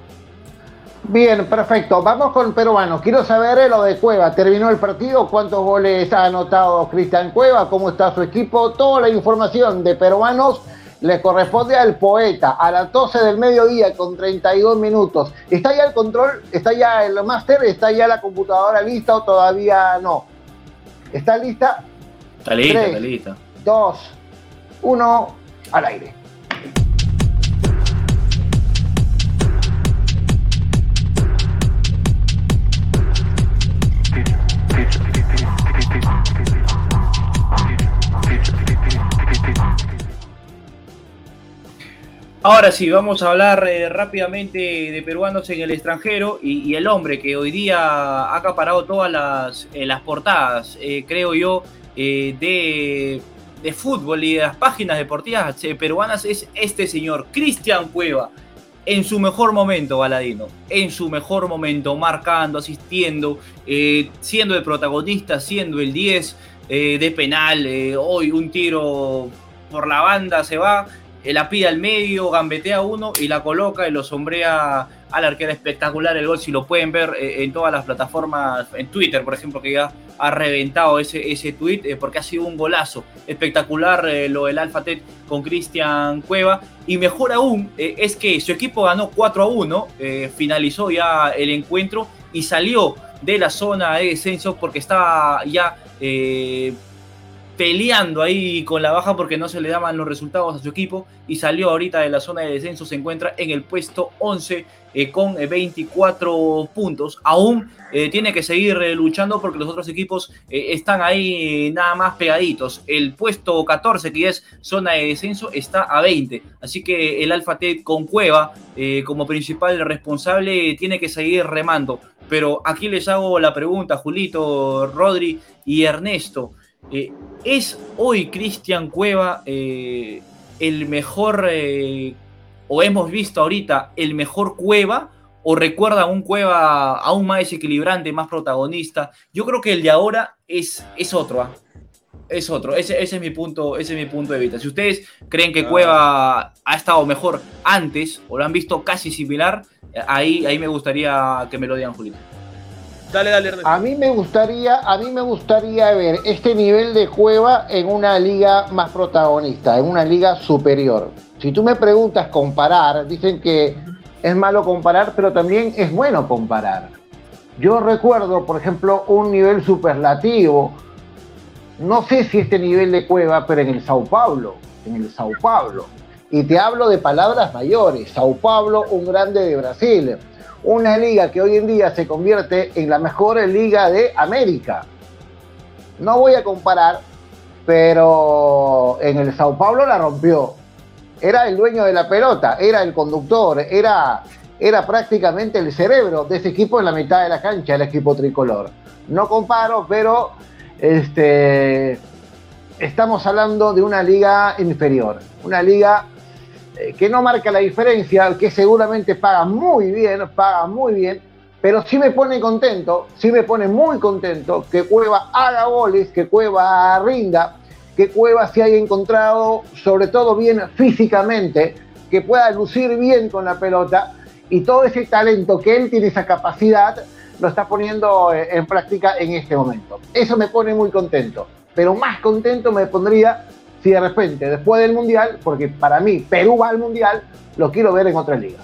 Bien, perfecto. Vamos con peruanos. Quiero saber eh, lo de Cueva. ¿Terminó el partido? ¿Cuántos goles ha anotado Cristian Cueva? ¿Cómo está su equipo? Toda la información de peruanos le corresponde al poeta a las 12 del mediodía con 32 minutos. ¿Está ya el control? ¿Está ya el máster? ¿Está ya la computadora lista o todavía no? ¿Está lista? Está lista, 3, está lista. 2, uno al aire. Ahora sí, vamos a hablar eh, rápidamente de peruanos en el extranjero y, el hombre que hoy día ha acaparado todas las, eh, las portadas, eh, creo yo, de, de, fútbol y de las páginas deportivas peruanas es este señor, Cristian Cueva, en su mejor momento, Baladino, en su mejor momento, marcando, asistiendo, siendo el protagonista, siendo el 10 de penal, hoy un tiro por la banda se va la pide al medio, gambetea uno y la coloca y lo sombrea al arquero espectacular. El gol, si lo pueden ver eh, en todas las plataformas, en Twitter, por ejemplo, que ya ha reventado ese, ese tweet, eh, porque ha sido un golazo espectacular eh, lo del Alfa Tet con Cristian Cueva. Y mejor aún es que su equipo ganó 4 a 1, finalizó ya el encuentro y salió de la zona de descenso porque estaba ya peleando ahí con la baja porque no se le daban los resultados a su equipo y salió ahorita de la zona de descenso, se encuentra en el puesto 11 eh, con 24 eh, puntos. Aún eh, tiene que seguir luchando porque los otros equipos están ahí nada más pegaditos. El puesto 14, que es zona de descenso, está a 20. Así que el Alfa Ted con Cueva como principal responsable tiene que seguir remando. Pero aquí les hago la pregunta, Julito, Rodri y Ernesto. ¿Es hoy Cristian Cueva el mejor, o hemos visto ahorita, el mejor Cueva? ¿O recuerda un Cueva aún más desequilibrante, más protagonista? Yo creo que el de ahora es, es otro, ¿ah? es otro. Ese, es mi punto, ese es mi punto de vista. Si ustedes creen que Cueva ha estado mejor antes o lo han visto casi similar, ahí, ahí me gustaría que me lo digan, Julito. Dale, dale, A mí me gustaría, a mí me gustaría ver este nivel de Cueva en una liga más protagonista, en una liga superior. Si tú me preguntas comparar, dicen que es malo comparar, pero también es bueno comparar. Yo recuerdo, por ejemplo, un nivel superlativo. No sé si este nivel de Cueva, pero en el Sao Paulo, en el Sao Paulo. Y te hablo de palabras mayores. Sao Paulo, un grande de Brasil una liga que hoy en día se convierte en la mejor liga de América. No voy a comparar, pero en el Sao Paulo la rompió. Era el dueño de la pelota, era el conductor, era, era prácticamente el cerebro de ese equipo en la mitad de la cancha, el equipo tricolor. No comparo, pero este, estamos hablando de una liga inferior, una liga eh, que no marca la diferencia, que seguramente paga muy bien, paga muy bien, pero sí me pone contento, sí me pone muy contento que Cueva haga goles, que Cueva rinda, que Cueva se haya encontrado sobre todo bien físicamente, que pueda lucir bien con la pelota y todo ese talento que él tiene, esa capacidad, lo está poniendo eh, en práctica en este momento. Eso me pone muy contento, pero más contento me pondría si de repente, después del Mundial, porque para mí Perú va al Mundial, lo quiero ver en otra liga.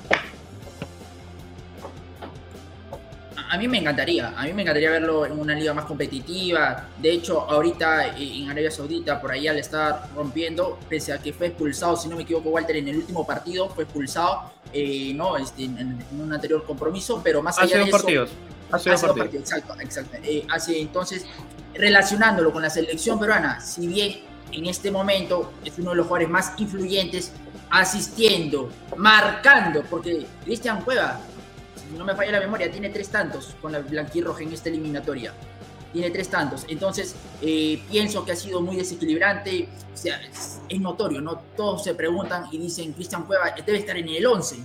A mí me encantaría, a mí me encantaría verlo en una liga más competitiva. De hecho, ahorita en Arabia Saudita, por ahí al estar rompiendo, pese a que fue expulsado, si no me equivoco, Walter, en el último partido fue expulsado, eh, no, este, en, un anterior compromiso, pero más allá de eso... Partidos. Hace, dos partidos. Exacto, exacto. Eh, hace, entonces, relacionándolo con la selección peruana, si bien en este momento es uno de los jugadores más influyentes, asistiendo, marcando, porque Cristian Cueva, no me falla la memoria, tiene tres tantos con la blanquirroja en esta eliminatoria. Tiene tres tantos. Entonces, eh, pienso que ha sido muy desequilibrante. O sea, es, notorio, ¿no? Todos se preguntan y dicen, Cristian Cueva debe estar en el 11.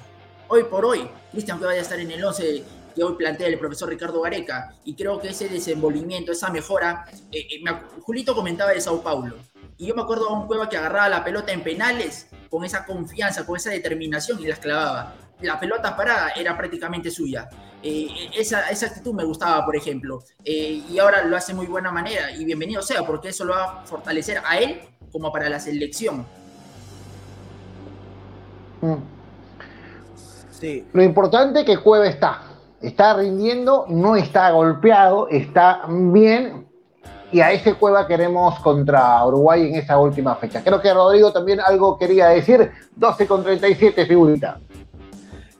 Hoy por hoy, Cristian Cueva debe estar en el 11 que hoy plantea el profesor Ricardo Gareca. Y creo que ese desenvolvimiento, esa mejora. Eh, eh, Julito comentaba de Sao Paulo. Y yo me acuerdo de un Cueva que agarraba la pelota en penales con esa confianza, con esa determinación y las clavaba. La pelota parada era prácticamente suya. Eh, esa, esa, actitud me gustaba, por ejemplo. Eh, y ahora lo hace muy buena manera. Y bienvenido sea, porque eso lo va a fortalecer a él como para la selección. Mm. Sí. Lo importante es que Cueva está. Está rindiendo, no está golpeado, está bien, y a ese Cueva queremos contra Uruguay en esa última fecha. Creo que Rodrigo también algo quería decir. 12 con 37, figurita.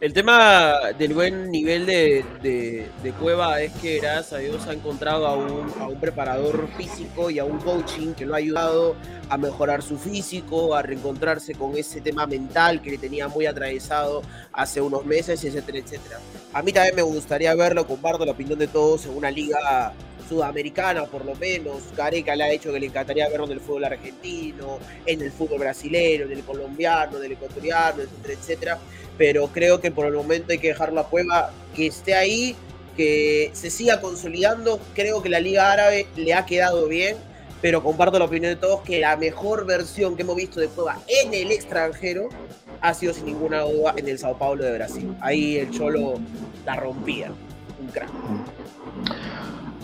El tema del buen nivel de, de- Cueva es que gracias a Dios ha encontrado a un, a un preparador físico y a un coaching que lo ha ayudado a mejorar su físico, a reencontrarse con ese tema mental que le tenía muy atravesado hace unos meses, etcétera, etcétera. A mí también me gustaría verlo, comparto la opinión de todos, en una liga sudamericana por lo menos. Gareca le ha dicho que le encantaría verlo en el fútbol argentino, en el fútbol brasileño, en el colombiano, en el ecuatoriano, etcétera, etcétera. Pero creo que por el momento hay que dejarlo a prueba, que esté ahí, que se siga consolidando. Creo que la Liga Árabe le ha quedado bien, pero comparto la opinión de todos que la mejor versión que hemos visto de Cueva en el extranjero ha sido sin ninguna duda en el Sao Paulo de Brasil. Ahí el Cholo la rompía. Un crack.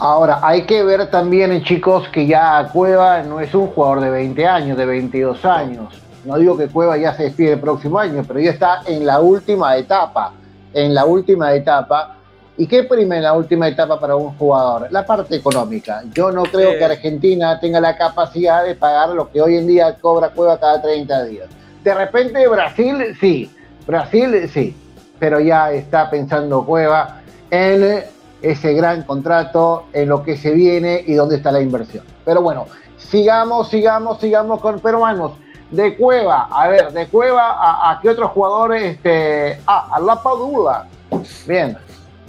Ahora, hay que ver también, chicos, que ya Cueva no es un jugador de 20 años, de 22 años. No digo que Cueva ya se despide el próximo año, pero ya está en la última etapa. En la última etapa. ¿Y qué prima en la última etapa para un jugador? La parte económica. Yo no creo que Argentina tenga la capacidad de pagar lo que hoy en día cobra Cueva cada 30 días. De repente Brasil sí, Brasil sí, pero ya está pensando Cueva en ese gran contrato, en lo que se viene y dónde está la inversión. Pero bueno, sigamos, sigamos, sigamos con peruanos. De Cueva, a ver, de Cueva a, a qué otros jugadores, este, ah, a La Padula. Bien.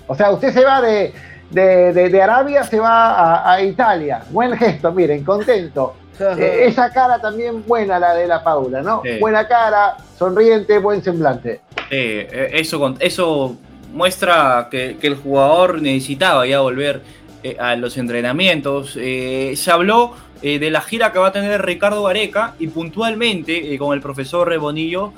O sea, usted se va de, de, de- de Arabia, se va a, a Italia. Buen gesto, miren, contento. Eh, esa cara también buena, la de La Padula, ¿no? Sí. Buena cara, sonriente, buen semblante. Eh, eh, eso, con- eso muestra que, el jugador necesitaba ya volver eh, a los entrenamientos. Eh, se habló eh, de la gira que va a tener Ricardo Gareca y puntualmente con el profesor Rebonillo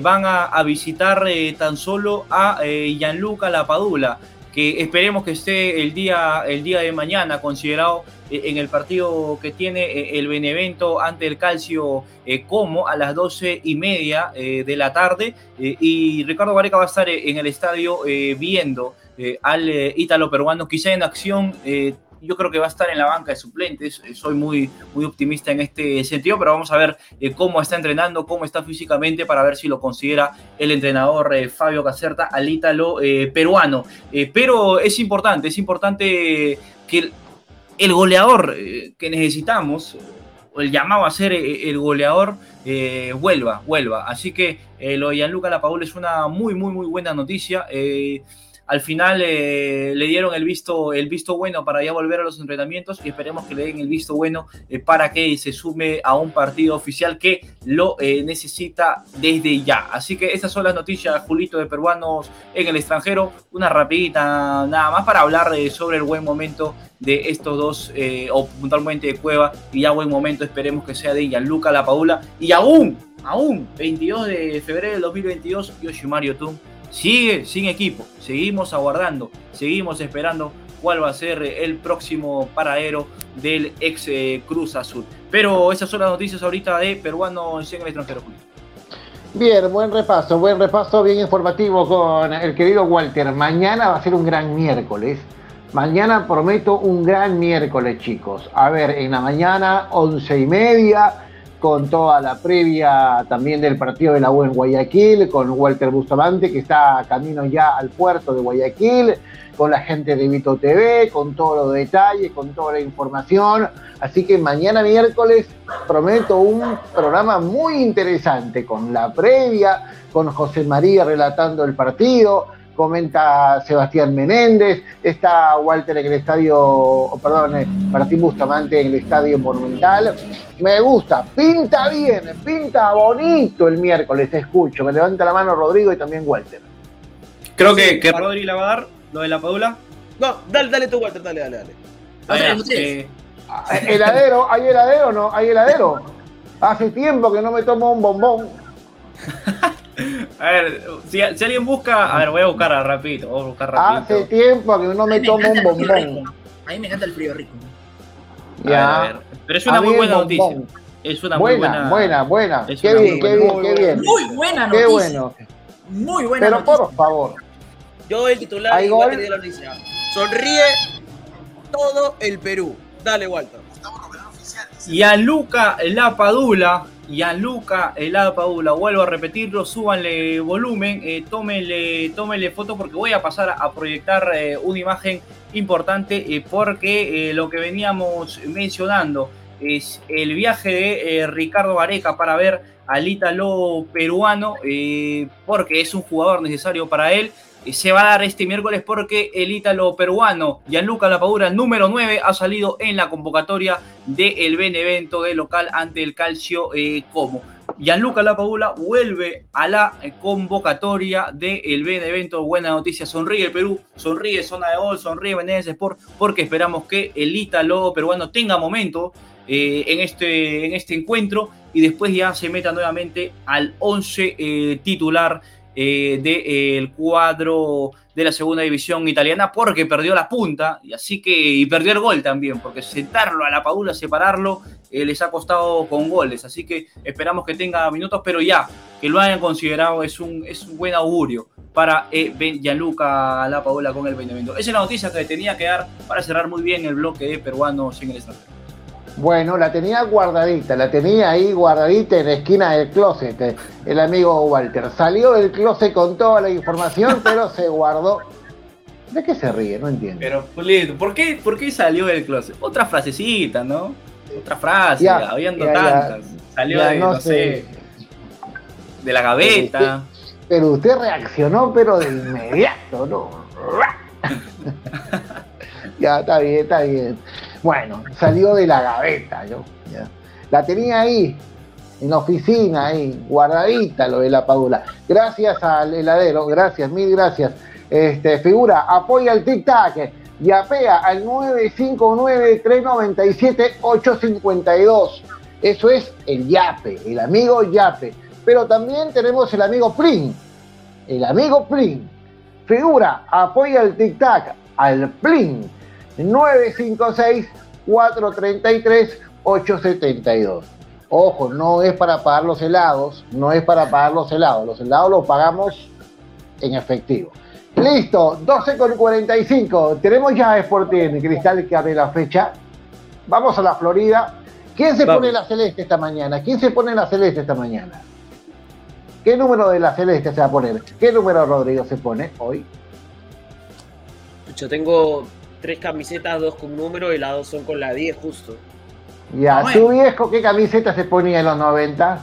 van a, a visitar tan solo a Gianluca Lapadula, que esperemos que esté el día, el día de mañana considerado en el partido que tiene eh, el Benevento ante el Calcio eh, como a las 12 y media eh, de la tarde eh, y Ricardo Gareca va a estar eh, en el estadio eh, viendo eh, al eh, ítalo peruano, quizá en acción. eh, yo creo que va a estar en la banca de suplentes. eh, Soy muy, muy optimista en este sentido, pero vamos a ver eh, cómo está entrenando, cómo está físicamente para ver si lo considera el entrenador eh, Fabio Caserta al ítalo eh, peruano. Eh, pero es importante, es importante que el, goleador eh, que necesitamos, o el llamado a ser eh, el goleador, eh, vuelva, vuelva. Así que eh, lo de Gianluca Lapaula es una muy, muy, muy buena noticia. Eh, al final eh, le dieron el visto, el visto bueno para ya volver a los entrenamientos y esperemos que le den el visto bueno eh, para que se sume a un partido oficial que lo eh, necesita desde ya. Así que estas son las noticias, Julito, de peruanos en el extranjero. Una rapidita nada más para hablar sobre el buen momento de estos dos, o puntualmente de Cueva, y ya buen momento esperemos que sea de Gianluca Lapadula. Y aún, aún, 22 de febrero del 2022, Yoshimaru Tun sigue sin equipo. Seguimos aguardando, seguimos esperando cuál va a ser el próximo paradero del ex eh, Cruz Azul. Pero esas son las noticias ahorita de peruanos en el extranjero. Bien, buen repaso, buen repaso, bien informativo con el querido Walter. Mañana va a ser un gran miércoles. Mañana prometo un gran miércoles, chicos. A ver, en la mañana, once y media, con toda la previa también del partido de la U en Guayaquil, con Walter Bustamante, que está camino ya al puerto de Guayaquil, con la gente de Vito TV, con todos los detalles, con toda la información. Así que mañana miércoles prometo un programa muy interesante con la previa, con José María relatando el partido, comenta Sebastián Menéndez, está Walter en el estadio, perdón, eh, Martín Bustamante en el estadio Monumental. Me gusta, pinta bien, pinta bonito el miércoles, te escucho. Me levanta la mano Rodrigo y también Walter. Creo que, que Rodri la va a dar, lo de la Padula. No, dale, dale tú, Walter, dale, dale, dale. Ah, eh, ¿Heladero? ¿Hay heladero o no? ¿Hay heladero? Hace tiempo que no me tomo un bombón. <laughs> <laughs> a ver, si, si alguien busca, a ver, voy a buscar rapidito, voy a buscar Hace rapidito. tiempo que no a me tomo un bombón. A mí me encanta el frío rico. A ver, a ver. Pero es una A muy buena bombón. noticia. Es una muy Buena, buena. buena, Qué bien, qué bien, qué bien. Muy buena Qué noticia. bueno. Muy buena Pero noticia. por favor, Yo doy el titular ¿Hay y gol? Dio la noticia. Sonríe todo el Perú. Dale, Walter. Y a Luca Lapadula Gianluca La Paula. Vuelvo a repetirlo, súbanle volumen, eh, tómenle, foto porque voy a pasar a proyectar eh, una imagen importante eh, porque eh, lo que veníamos mencionando es el viaje de Ricardo Areca para ver al ítalo peruano porque es un jugador necesario para él. Se va a dar este miércoles porque el ítalo peruano Gianluca Lapadura, número 9, ha salido en la convocatoria del Benevento de local ante el Calcio eh, Como. Gianluca Lapadula vuelve a la eh, convocatoria del Benevento. Buena noticia, sonríe Perú, sonríe Zona de Gol, sonríe Benedes Sport, porque esperamos que el ítalo peruano tenga momento eh, en, este, en este encuentro y después ya se meta nuevamente al 11 eh, titular eh, del cuadro de la segunda división italiana porque perdió la punta y así que y perdió el gol también porque sentarlo a la Padula, separarlo eh, les ha costado con goles así que esperamos que tenga minutos pero ya que lo hayan considerado es un, es un buen augurio para eh, Gianluca La Paola con el Benevento. Esa es la noticia que tenía que dar para cerrar muy bien el bloque de peruanos en el extranjero. Bueno, la tenía guardadita, la tenía ahí guardadita en la esquina del closet, eh, el amigo Walter. Salió del closet con toda la información, <laughs> pero se guardó. ¿De qué se ríe? No entiendo. Pero, ¿por qué, ¿por qué salió del closet? Otra frasecita, ¿no? Otra frase, Ya, habiendo ya, ya. tantas. Salió de, no no, sé. sé, de la gaveta. Pero usted reaccionó, pero de inmediato, ¿no? <laughs> ya, está bien, está bien. Bueno, salió de la gaveta, yo. La tenía ahí, en la oficina, ahí, guardadita lo de la padula. Gracias al heladero, gracias, mil gracias. Este, figura, apoya el tic-tac y apea al 959-397-852. Eso es el Yape, el amigo Yape. Pero también tenemos el amigo Plin, el amigo Plin. Figura, apoya el tic-tac al Plin 956-433-872. Ojo, no es para pagar los helados, no es para pagar los helados. Los helados los pagamos en efectivo. Listo, 12 con 45. Tenemos ya Sporting Cristal que abre la fecha. Vamos a la Florida. ¿Quién se Vamos. pone la celeste esta mañana? ¿Quién se pone la celeste esta mañana? ¿Qué número de la celeste se va a poner? ¿Qué número Rodrigo se pone hoy? Yo tengo tres camisetas, dos con número y las dos son con la 10 justo. Ya, bueno. ¿tu viejo qué camiseta se ponía en los 90?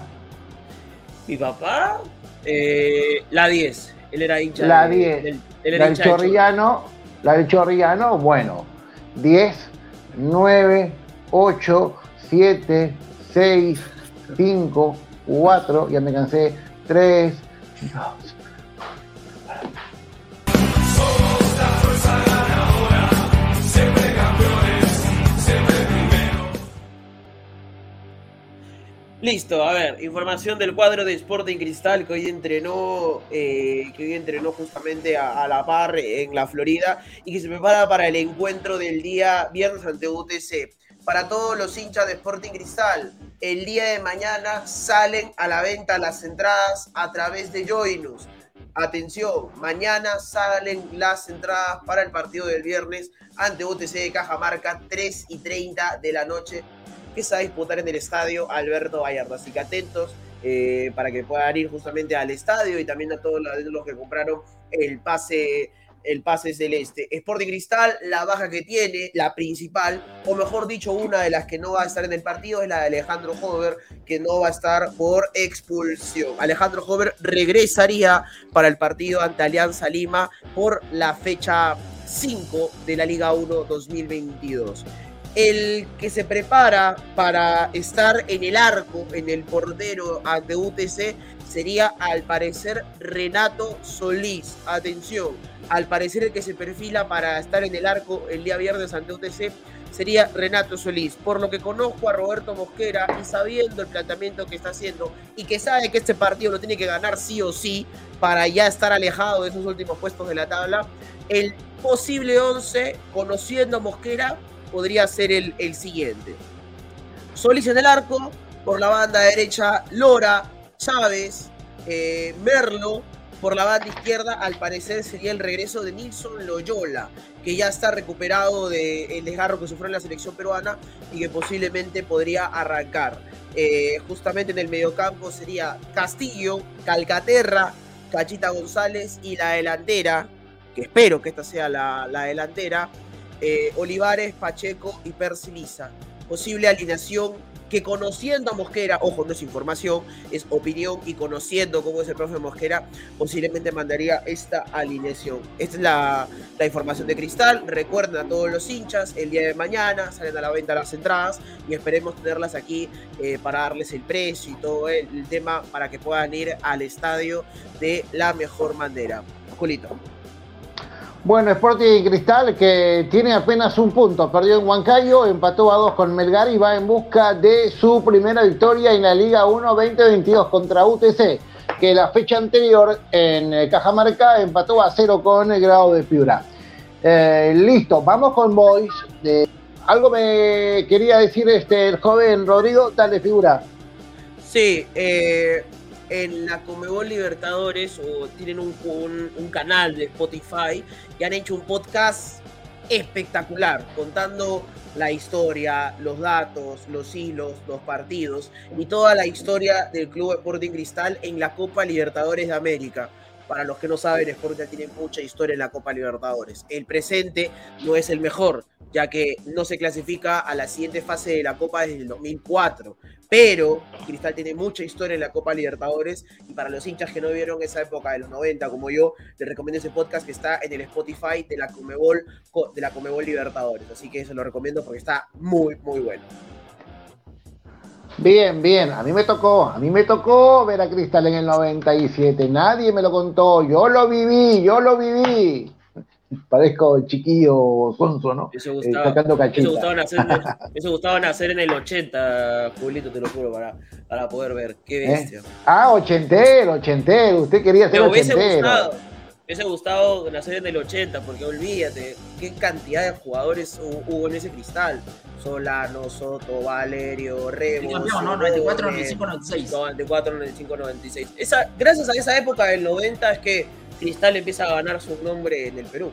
Mi papá, eh, la 10. Él era hincha La de- 10. del- él era La del hincha de Chorro. Chorrillano, la del Chorrillano, bueno, 10, 9, 8, 7, 6, 5, 4, ya me cansé, 3, 2. Listo, a ver, información del cuadro de Sporting Cristal que hoy entrenó, eh, que hoy entrenó justamente a, a la par en la Florida y que se prepara para el encuentro del día viernes ante UTC. Para todos los hinchas de Sporting Cristal, el día de mañana salen a la venta las entradas a través de Joinus. Atención, mañana salen las entradas para el partido del viernes ante UTC de Cajamarca, 3 y 30 de la noche que se va a disputar en el estadio Alberto Gallardo. Así que atentos eh, para que puedan ir justamente al estadio y también a todos los- que compraron el pase, el pase celeste. Sporting Cristal, la baja que tiene, la principal, o mejor dicho, una de las que no va a estar en el partido es la de Alejandro Hover, que no va a estar por expulsión. Alejandro Hover regresaría para el partido ante Alianza Lima por la fecha 5 de la Liga 1 2022 el que se prepara para estar en el arco, en el portero ante UTC, sería al parecer Renato Solís. Atención, al parecer el que se perfila para estar en el arco el día viernes ante UTC sería Renato Solís. Por lo que conozco a Roberto Mosquera y sabiendo el planteamiento que está haciendo y que sabe que este partido lo tiene que ganar sí o sí para ya estar alejado de esos últimos puestos de la tabla, el posible 11, conociendo a Mosquera, podría ser el, el siguiente. Solís en el arco, por la banda derecha Lora, Chávez, eh, Merlo, por la banda izquierda al parecer sería el regreso de Nilson Loyola, que ya está recuperado del desgarro que sufrió en la selección peruana y que posiblemente podría arrancar. Eh, justamente en el mediocampo sería Castillo, Calcaterra, Cachita González y la delantera, que espero que esta sea la, la delantera, eh, Olivares, Pacheco y Persiliza. Posible alineación que conociendo a Mosquera, ojo, no es información, es opinión y conociendo cómo es el profe Mosquera, posiblemente mandaría esta alineación. Esta es la, la información de Cristal. Recuerden a todos los hinchas, el día de mañana salen a la venta las entradas y esperemos tenerlas aquí eh, para darles el precio y todo el, el tema para que puedan ir al estadio de la mejor manera. Julito. Bueno, Sporting Cristal que tiene apenas un punto, perdió en Huancayo, empató a dos con Melgar y va en busca de su primera victoria en la Liga 1 2022 contra UTC, que la fecha anterior en eh, Cajamarca empató a cero con el grado de Piura. Eh, listo, vamos con Boys. Algo me quería decir este el joven Rodrigo, dale figura. Sí, eh, en la Comebol Libertadores o tienen un, un- canal de Spotify y han hecho un podcast espectacular contando la historia, los datos, los hilos, los partidos y toda la historia del Club Sporting Cristal en la Copa Libertadores de América. Para los que no saben, Sporting tiene mucha historia en la Copa Libertadores. El presente no es el mejor, ya que no se clasifica a la siguiente fase de la Copa desde el 2004. Pero Cristal tiene mucha historia en la Copa Libertadores y para los hinchas que no vieron esa época de los 90 como yo, les recomiendo ese podcast que está en el Spotify de la Comebol, de la Comebol Libertadores. Así que se lo recomiendo porque está muy, muy bueno. Bien, bien, a mí me tocó, a mí me tocó ver a Cristal en el 97, nadie me lo contó, yo lo viví, yo lo viví. Parezco chiquillo sonso, ¿no? Eso Eh, gustaba, sacando eso cachita. gustaba, nacer, en el- <laughs> eso gustaba nacer en el 80, Julito, te lo juro, para, para poder ver. Qué ¿Eh? bestia. Ah, ochentero, ochentero, usted quería ser ochentero. gustado, me hubiese gustado nacer en el 80, porque olvídate, qué cantidad de jugadores hu- hubo en ese cristal. Solano, Soto, Valerio, Remos. campeón, ¿no? 94, Gómez, 95, 96. 94, 95, 96. Esa, gracias a esa época del 90 es que Cristal empieza a ganar su nombre en el Perú.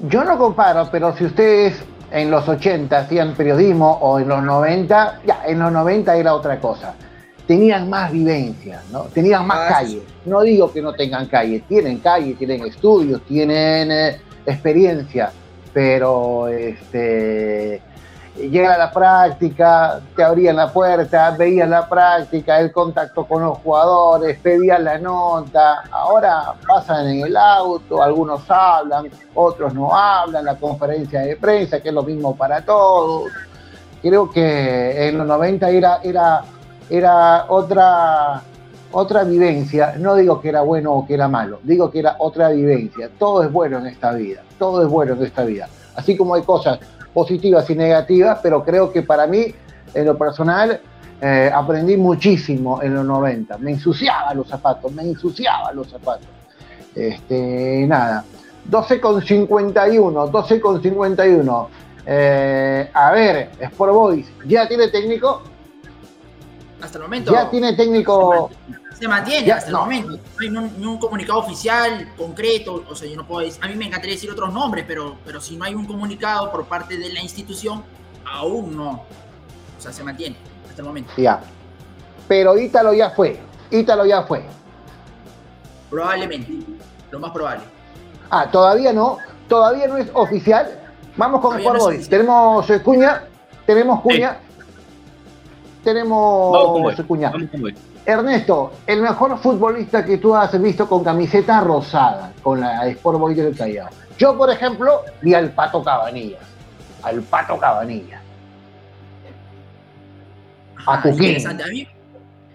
Yo no comparo, pero si ustedes en los 80 hacían periodismo o en los 90, ya, en los 90 era otra cosa. Tenían más vivencia, ¿no? Tenían más Ah, calle. No digo que no tengan calle, tienen calle, tienen estudios, tienen eh, experiencia, pero este llega a la práctica, te abrían la puerta, veías la práctica, el contacto con los jugadores, pedían la nota, ahora pasan en el auto, algunos hablan, otros no hablan, la conferencia de prensa, que es lo mismo para todos. Creo que en los 90 era, era, era otra, otra vivencia, no digo que era bueno o que era malo, digo que era otra vivencia. Todo es bueno en esta vida, todo es bueno en esta vida. Así como hay cosas positivas y negativas, pero creo que para mí, en lo personal, eh, aprendí muchísimo en los 90. Me ensuciaba los zapatos, me ensuciaba los zapatos. Este, nada, 12 con 51, 12 con 51. Eh, a ver, Sport Boys, ¿ya tiene técnico? Hasta el momento. ¿Ya tiene técnico? Se mantiene Ya, hasta no. el momento. No hay un, ni un comunicado oficial, concreto. O sea, yo no puedo decir. A mí me encantaría decir otros nombres, pero, pero si no hay un comunicado por parte de la institución, aún no. O sea, se mantiene hasta el momento. Ya. Pero Ítalo ya fue. Ítalo ya fue. Probablemente. Lo más probable. Ah, todavía no. Todavía no es oficial. Vamos con Sport no. Tenemos eh, Cuña. Tenemos Cuña. Tenemos Vamos con Boy. Cuña. Vamos con Boy. Ernesto, el mejor futbolista que tú has visto con camiseta rosada, con la Sport Boys del Callao. Yo, por ejemplo, vi al Pato Cabanillas. Al Pato Cabanillas. A Ah, Cuquín. interesante. A mí,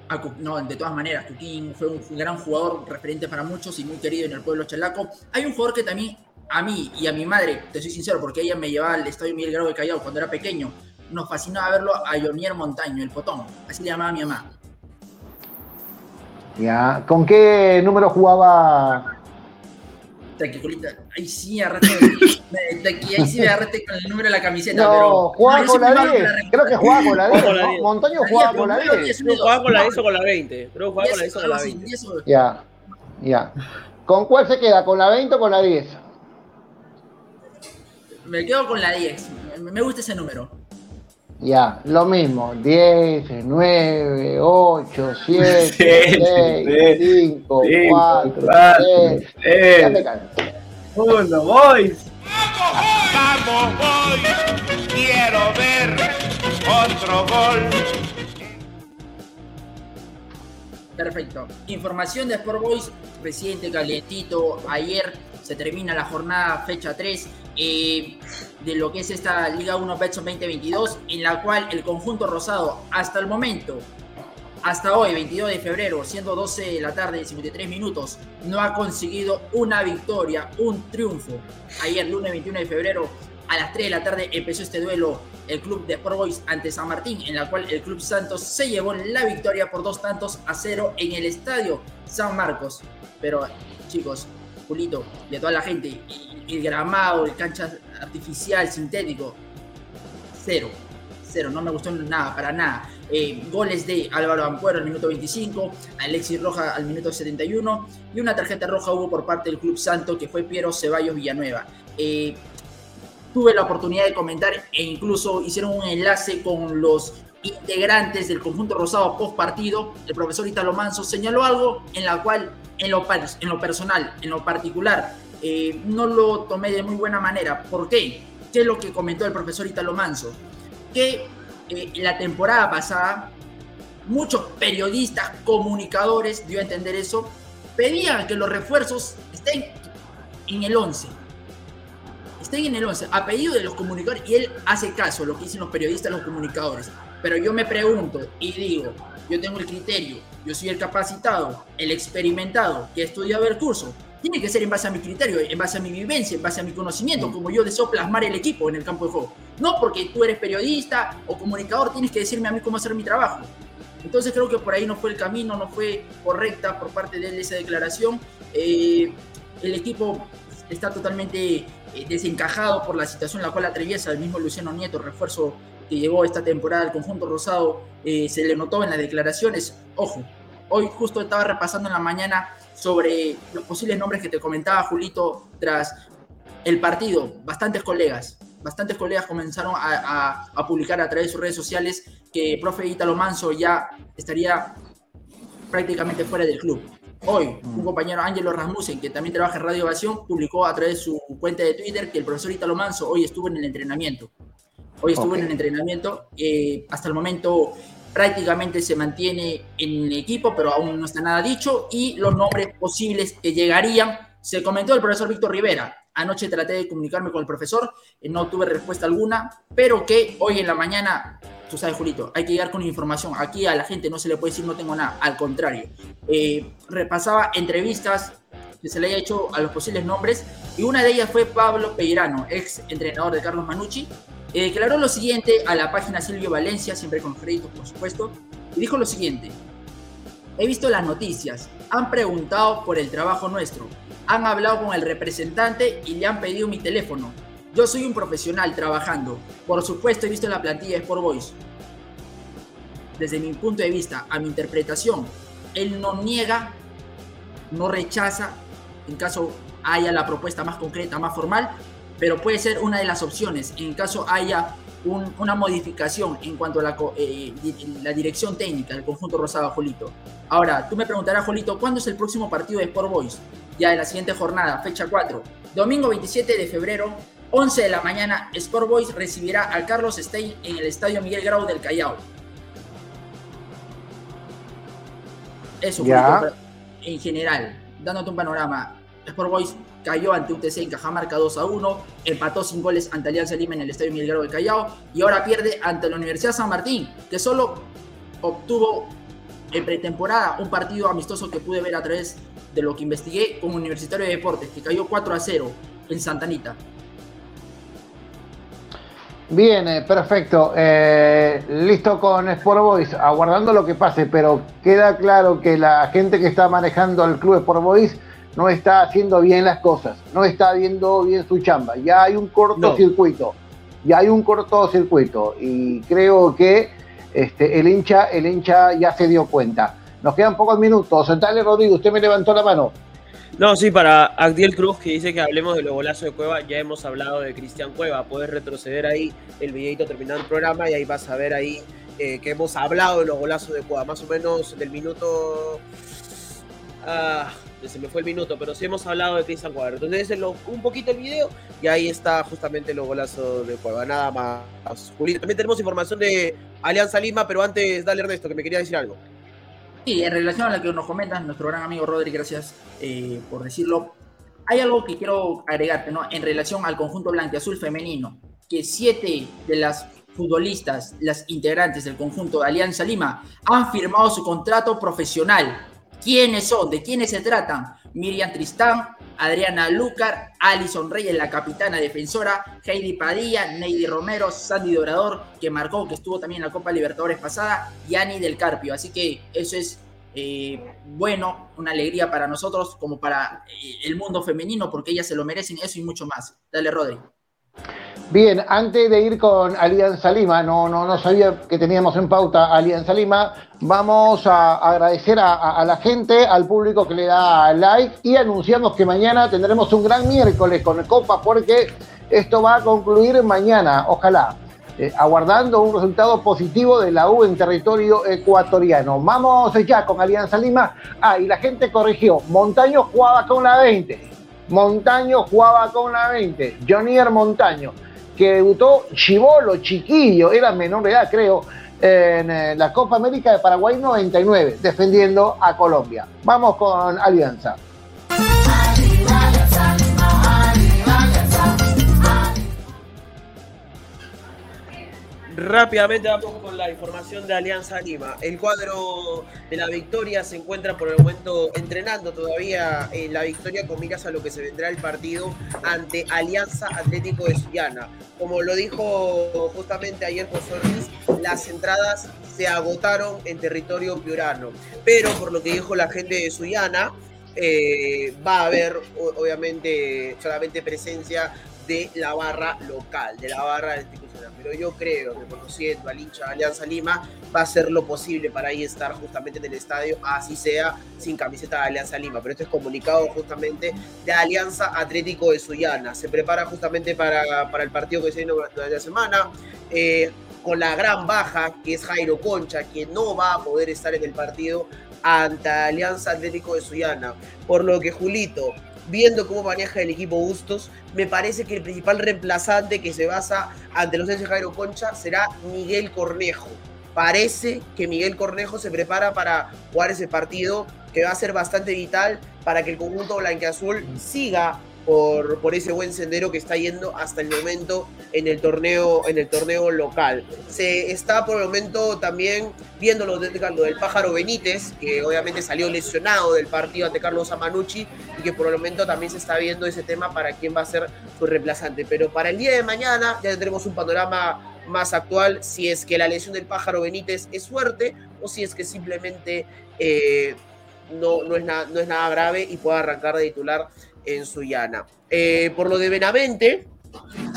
a Cu- no, de todas maneras, Cuquín fue un gran jugador, referente para muchos y muy querido en el pueblo chalaco. Hay un jugador que también, a mí y a mi madre, te soy sincero, porque ella me llevaba al estadio Miguel Grau de Callao cuando era pequeño, nos fascinaba verlo a Jonier Montaño, el potón, así le llamaba mi mamá. Ya. ¿Con qué número jugaba? Tranquilita, ahí sí agarrate, me- ahí sí me agarrate con el número de la camiseta, No, pero... jugaba no, con la soy muy malo 10. con la Creo que jugaba con la 10. Con la ¿no? 10. Montaño jugaba 10, con la pero 10. número Creo que jugaba con la 10 o con la 20. Creo que jugaba con la 10 o con la Algo así, 20. 10 o- Ya. Ya. ¿Con cuál se queda? ¿Con la 20 o con la 10? Me quedo con la 10, me, me gusta ese número. Ya, lo mismo. 10, 9, 8, 7, 6, 5, 4, 3. Ya cansé. Uno, boys. Vamos, boys. Quiero ver otro gol. Perfecto. Información de Sport Boys, reciente, calientito. Ayer se termina la jornada fecha 3 eh, de lo que es esta Liga 1 Betson 2022, en la cual el conjunto rosado hasta el momento, hasta hoy, 22 de febrero, siendo 12 de la tarde y 53 minutos, no ha conseguido una victoria, un triunfo. Ayer, lunes 21 de febrero, a las 3 de la tarde empezó este duelo el club de Sport Boys ante San Martín, en la cual el club Santos se llevó la victoria por dos tantos a cero en el estadio San Marcos. Pero chicos, Julito, de toda la gente, el gramado, el cancha artificial, sintético, cero, cero, no me gustó nada, para nada. Eh, goles de Álvaro Ampuero al minuto 25, Alexis Roja al minuto 71 y una tarjeta roja hubo por parte del Club Santo que fue Piero Ceballos Villanueva. Eh, tuve la oportunidad de comentar e incluso hicieron un enlace con los integrantes del conjunto rosado post partido. El profesor Italo Manso señaló algo en la cual, en lo, en lo personal, en lo particular, eh, no lo tomé de muy buena manera. ¿Por qué? ¿Qué es lo que comentó el profesor Italo Manso? Que eh, la temporada pasada, muchos periodistas, comunicadores, dio a entender eso, pedían que los refuerzos estén en el 11 estén en el 11, a pedido de los comunicadores, y él hace caso a lo que dicen los periodistas, los comunicadores. Pero yo me pregunto y digo, yo tengo el criterio, yo soy el capacitado, el experimentado, que ha estudiado el curso. Tiene que ser en base a mi criterio, en base a mi vivencia, en base a mi conocimiento, como yo deseo plasmar el equipo en el campo de juego. No porque tú eres periodista o comunicador, tienes que decirme a mí cómo hacer mi trabajo. Entonces creo que por ahí no fue el camino, no fue correcta por parte de él esa declaración. Eh, el equipo está totalmente eh, desencajado por la situación en la cual atraviesa el mismo Luciano Nieto, refuerzo que llegó esta temporada al conjunto rosado, eh, se le notó en las declaraciones. Ojo, hoy justo estaba repasando en la mañana sobre los posibles nombres que te comentaba Julito tras el partido. Bastantes colegas, bastantes colegas comenzaron a, a publicar a través de sus redes sociales que profe Italo Manso ya estaría prácticamente fuera del club. Hoy, un compañero Ángelo Rasmussen, que también trabaja en Radio Ovación, publicó a través de su cuenta de Twitter que el profesor Italo Manso hoy estuvo en el entrenamiento. Hoy estuvo en el entrenamiento. Eh, hasta el momento prácticamente se mantiene en el equipo, pero aún no está nada dicho. Y los nombres posibles que llegarían, se comentó el profesor Víctor Rivera. Anoche traté de comunicarme con el profesor, eh, no tuve respuesta alguna, pero que hoy en la mañana tú sabes, Julito, hay que llegar con información. Aquí a la gente no se le puede decir no tengo nada, al contrario. Eh, repasaba entrevistas que se le haya hecho a los posibles nombres y una de ellas fue Pablo Peirano, ex entrenador de Carlos Manucci, eh, declaró lo siguiente a la página Silvio Valencia, siempre con créditos por supuesto, y dijo lo siguiente, he visto las noticias, han preguntado por el trabajo nuestro, han hablado con el representante y le han pedido mi teléfono, yo soy un profesional trabajando. Por supuesto, he visto la plantilla de Sport Boys. Desde mi punto de vista, a mi interpretación, él no niega, no rechaza, en caso haya la propuesta más concreta, más formal, pero puede ser una de las opciones. En caso haya una modificación en cuanto a la, eh, la, dirección técnica del conjunto rosado, Jolito. Ahora, tú me preguntarás, Jolito, ¿cuándo es el próximo partido de Sport Boys? Ya en la siguiente jornada, fecha 4. Domingo 27 de febrero, 11 de la mañana, Sport Boys recibirá al Carlos Stein en el Estadio Miguel Grau del Callao. Eso, en general, dándote un panorama, Sport Boys cayó ante UTC en Cajamarca 2 a 1, empató sin goles ante Alianza Lima en el Estadio Miguel Grau del Callao y ahora pierde ante la Universidad San Martín, que solo obtuvo en pretemporada un partido amistoso que pude ver a través de lo que investigué como Universitario de Deportes, que cayó 4 a 0 en Santanita. Bien, eh, perfecto. Eh, listo con Sport Boys, aguardando lo que pase, pero queda claro que la gente que está manejando el club Sport Boys no está haciendo bien las cosas, no está viendo bien su chamba. Ya hay un cortocircuito, ya hay un cortocircuito y creo que este, el, hincha, el hincha ya se dio cuenta. Nos quedan pocos minutos. Dale, Rodrigo, usted me levantó la mano. No, sí, para Agdiel Cruz, que dice que hablemos de los golazos de Cueva, ya hemos hablado de Cristian Cueva. Puedes retroceder ahí el videito terminando el programa y ahí vas a ver ahí eh, que hemos hablado de los golazos de Cueva, más o menos del minuto. Ah, se me fue el minuto, pero sí hemos hablado de Cristian Cueva. Entonces, un poquito el video y ahí está justamente los golazos de Cueva. Nada más. También tenemos información de Alianza Lima, pero antes, dale Ernesto, que me quería decir algo. Sí, en relación a lo que nos comentas, nuestro gran amigo Rodri, gracias eh, por decirlo. Hay algo que quiero agregarte, ¿no? En relación al conjunto blanqueazul femenino, que siete de las futbolistas, las integrantes del conjunto de Alianza Lima, han firmado su contrato profesional. ¿Quiénes son? ¿De quiénes se tratan? Miriam Tristán, Adriana Lucar, Alison Reyes, la capitana defensora, Heidi Padilla, Neidy Romero, Sandy Dorador, que marcó, que estuvo también en la Copa Libertadores pasada, y Ani del Carpio. Así que eso es eh, bueno, una alegría para nosotros como para eh, el mundo femenino, porque ellas se lo merecen, eso y mucho más. Dale, Rodri. Bien, antes de ir con Alianza Lima, no, no, no sabía que teníamos en pauta Alianza Lima, vamos a agradecer a, la gente, al público que le da like y anunciamos que mañana tendremos un gran miércoles con Copa porque esto va a concluir mañana, ojalá, eh, aguardando un resultado positivo de la U en territorio ecuatoriano. Vamos ya con Alianza Lima. Ah, y la gente corrigió, Montaño jugaba con la 20. Montaño jugaba con la 20. Jonier Montaño que debutó chivolo, chiquillo, era menor de edad creo, en eh, la Copa América de Paraguay 99, defendiendo a Colombia. Vamos con Alianza. Rápidamente vamos con la información de Alianza Lima. El cuadro de la victoria se encuentra por el momento entrenando todavía en la victoria con miras a lo que se vendrá el partido ante Alianza Atlético de Sullana. Como lo dijo justamente ayer José Ortiz, las entradas se agotaron en territorio piurano. Pero por lo que dijo la gente de Sullana, eh, va a haber obviamente solamente presencia de la barra local, de la barra institucional. Pero yo creo que conociendo al hincha de Alianza Lima, va a ser lo posible para ahí estar justamente en el estadio, así sea sin camiseta de Alianza Lima. Pero esto es comunicado justamente de Alianza Atlético de Sullana. Se prepara justamente para, para el partido que se viene durante la semana. Eh, con la gran baja que es Jairo Concha, que no va a poder estar en el partido ante Alianza Atlético de Sullana. Por lo que Julito, viendo cómo maneja el equipo Bustos, me parece que el principal reemplazante que se basa ante los de Jairo Concha será Miguel Cornejo. Parece que Miguel Cornejo se prepara para jugar ese partido que va a ser bastante vital para que el conjunto blanqueazul siga por, ese buen sendero que está yendo hasta el momento en el torneo, en el torneo local. Se está por el momento también viendo lo, de, lo del pájaro Benítez, que obviamente salió lesionado del partido ante Carlos Amanucci y que por el momento también se está viendo ese tema para quién va a ser su reemplazante. Pero para el día de mañana ya tendremos un panorama más actual si es que la lesión del pájaro Benítez es fuerte o si es que simplemente eh, no, no, es nada, no es nada grave y puede arrancar de titular en Sullana. Eh, por lo de Benavente,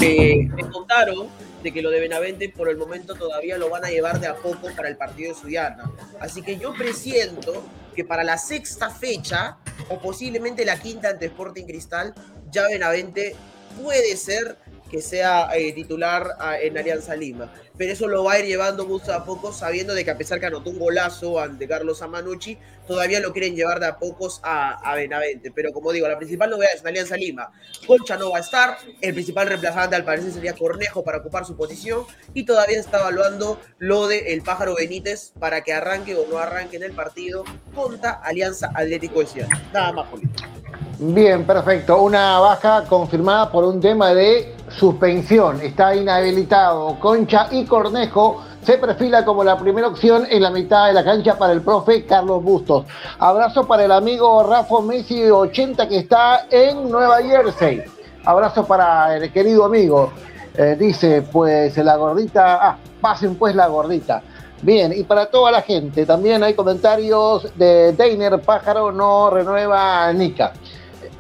eh, me contaron de que lo de Benavente por el momento todavía lo van a llevar de a poco para el partido de Sullana. Así que yo presiento que para la sexta fecha, o posiblemente la quinta ante Sporting Cristal, ya Benavente puede ser que sea eh, titular ah, en Alianza Lima. Pero eso lo va a ir llevando mucho a poco, sabiendo de que a pesar que anotó un golazo ante Carlos Amanucci, todavía lo quieren llevar de a pocos a, Benavente. Pero como digo, la principal novedad es en Alianza Lima. Concha no va a estar, el principal reemplazante al parecer sería Cornejo para ocupar su posición y todavía está evaluando lo de el pájaro Benítez para que arranque o no arranque en el partido contra Alianza Atlético de Ciudad. Nada más, político. Bien, perfecto. Una baja confirmada por un tema de suspensión. Está inhabilitado. Concha y Cornejo se perfila como la primera opción en la mitad de la cancha para el profe Carlos Bustos. Abrazo para el amigo Rafa Messi 80 que está en Nueva Jersey. Abrazo para el querido amigo. Eh, dice, pues la gordita, ah, pasen pues la gordita. Bien, y para toda la gente, también hay comentarios de Deiner Pájaro no renueva Nica.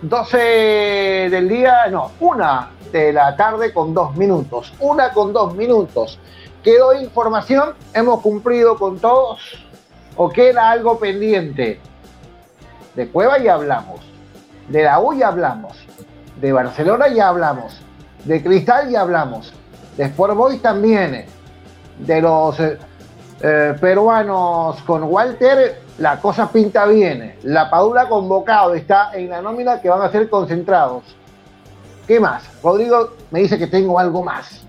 12 del día, no, una de la tarde con dos minutos. Una con dos minutos. ¿Quedó información? ¿Hemos cumplido con todos? ¿O queda algo pendiente? De Cueva y hablamos. De la U ya hablamos. De Barcelona ya hablamos. De Cristal ya hablamos. De Sport Boys también. De los eh, eh, peruanos con Walter, la cosa pinta bien. La Padula convocado está en la nómina que van a ser concentrados. ¿Qué más? Rodrigo me dice que tengo algo más.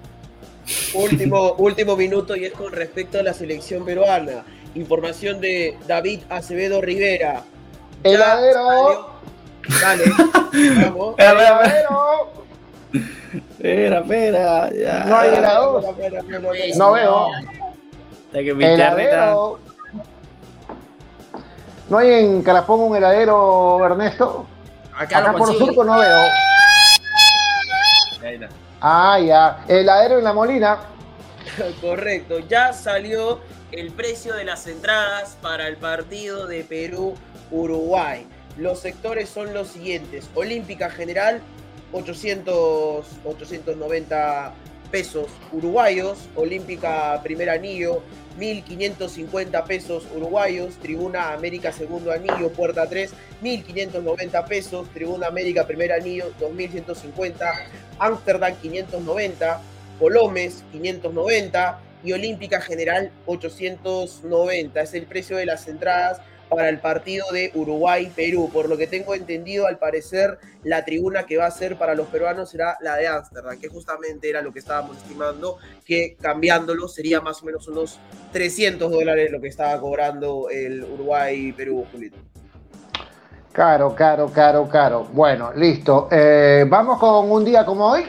Último, <laughs> último minuto y es con respecto a la selección peruana. Información de David Acevedo Rivera. Heladero. Dale, vamos. <laughs> Heladero. Espera, espera. Ya. No hay helados. No veo. Que mi Heladero. ¿No hay en Carapón un heladero, Ernesto? Acá, Acá por surco no veo. Ah, ya. Heladero en la Molina. Correcto, ya salió el precio de las entradas para el partido de Perú-Uruguay. Los sectores son los siguientes. Olímpica General, 800, 890 pesos uruguayos. Olímpica Primer Anillo, 1.550 pesos uruguayos. Tribuna América Segundo Anillo, Puerta 3, 1.590 pesos. Tribuna América Primer Anillo, 2.150. Ámsterdam, 590. Colomes 590 y Olímpica General 890. Es el precio de las entradas para el partido de Uruguay-Perú. Por lo que tengo entendido, al parecer la tribuna que va a ser para los peruanos será la de Ámsterdam, que justamente era lo que estábamos estimando, que cambiándolo sería más o menos unos 300 dólares lo que estaba cobrando el Uruguay-Perú, Julito. Caro, caro, caro, caro. Bueno, listo. Eh, Vamos con un día como hoy.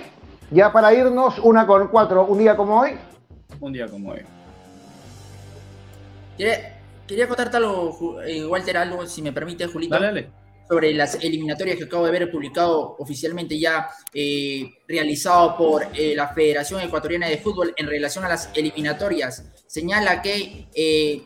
Ya para irnos, una con cuatro, un día como hoy. Un día como hoy. Quería, quería contarte algo, Ju- eh, Walter, algo, si me permite, Julito. Dale, dale. sobre las eliminatorias que acabo de ver publicado oficialmente ya eh, realizado por eh, la Federación Ecuatoriana de Fútbol en relación a las eliminatorias. Señala que eh,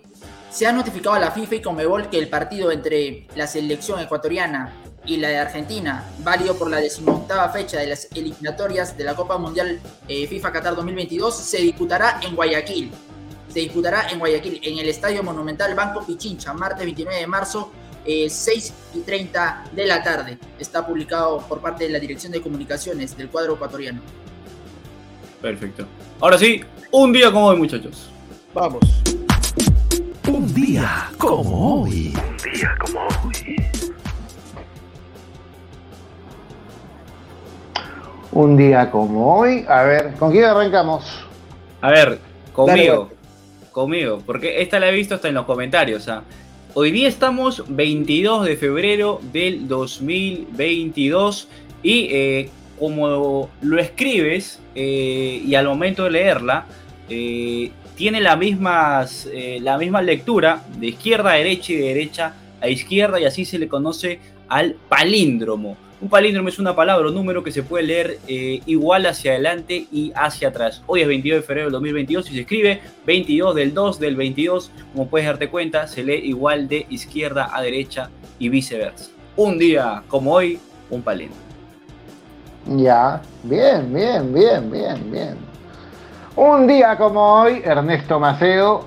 se ha notificado a la FIFA y Conmebol que el partido entre la selección ecuatoriana y la de Argentina, válido por la decimoctava fecha de las eliminatorias de la Copa Mundial eh, FIFA Qatar 2022, se disputará en Guayaquil. Se disputará en Guayaquil, en el Estadio Monumental Banco Pichincha, martes 29 de marzo, eh, 6 y 30 de la tarde. Está publicado por parte de la Dirección de Comunicaciones del cuadro ecuatoriano. Perfecto. Ahora sí, un día como hoy, muchachos. Vamos. Un día como hoy. Un día como hoy. A ver, ¿con quién arrancamos? A ver, conmigo. Conmigo. Porque esta la he visto hasta en los comentarios. ¿ah? Hoy día estamos 22 de febrero del 2022. Y eh, como lo escribes eh, y al momento de leerla, eh, tiene la, mismas, la misma lectura de izquierda a derecha y de derecha a izquierda. Y así se le conoce al palíndromo. Un palíndromo es una palabra o número que se puede leer eh, igual hacia adelante y hacia atrás. Hoy es 22 de febrero del 2022 y se escribe 22 del 2 del 22. Como puedes darte cuenta, se lee igual de izquierda a derecha y viceversa. Un día como hoy, un palíndromo. Ya, bien, bien, bien, bien, bien. Un día como hoy, Ernesto Macedo.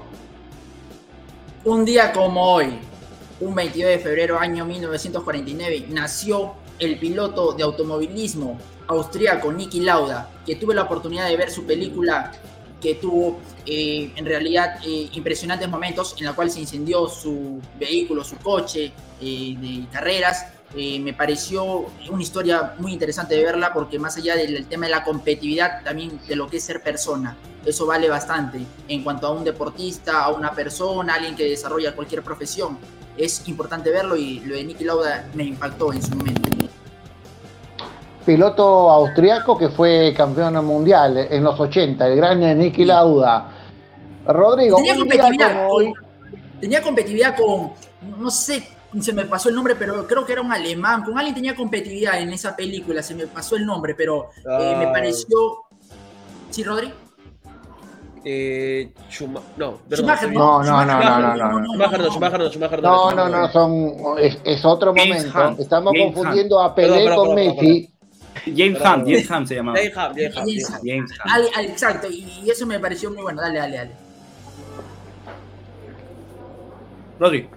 Un día como hoy, un 22 de febrero año 1949, nació el piloto de automovilismo austríaco Niki Lauda, que tuve la oportunidad de ver su película que tuvo eh, en realidad eh, impresionantes momentos en la cual se incendió su vehículo, su coche eh, de carreras. Eh, me pareció una historia muy interesante de verla porque más allá del tema de la competitividad, también de lo que es ser persona. Eso vale bastante en cuanto a un deportista, a una persona, alguien que desarrolla cualquier profesión. Es importante verlo y lo de Niki Lauda me impactó en su momento. Piloto austriaco que fue campeón mundial en los 80, el gran Niki Lauda. Rodrigo, Tenía competitividad, hoy, con, tenía competitividad con, no sé, se me pasó el nombre, pero creo que era un alemán. Con alguien tenía competitividad en esa película, se me pasó el nombre, pero eh, me Ah. pareció. ¿Sí, Rodri? Eh, Schuma- no. Schumacher, No, no, no, no, no, no. Schumacher no, Schumacher no, Schumacher no. no, no, no, son, es, es otro momento. Estamos confundiendo a Pelé con Messi. James Hunt, James Hunt se llamaba. James Hunt, James Hunt, James Hunt. James Hunt. Al- al- exacto, y, y eso me pareció muy bueno. Dale, dale, dale. Rodri.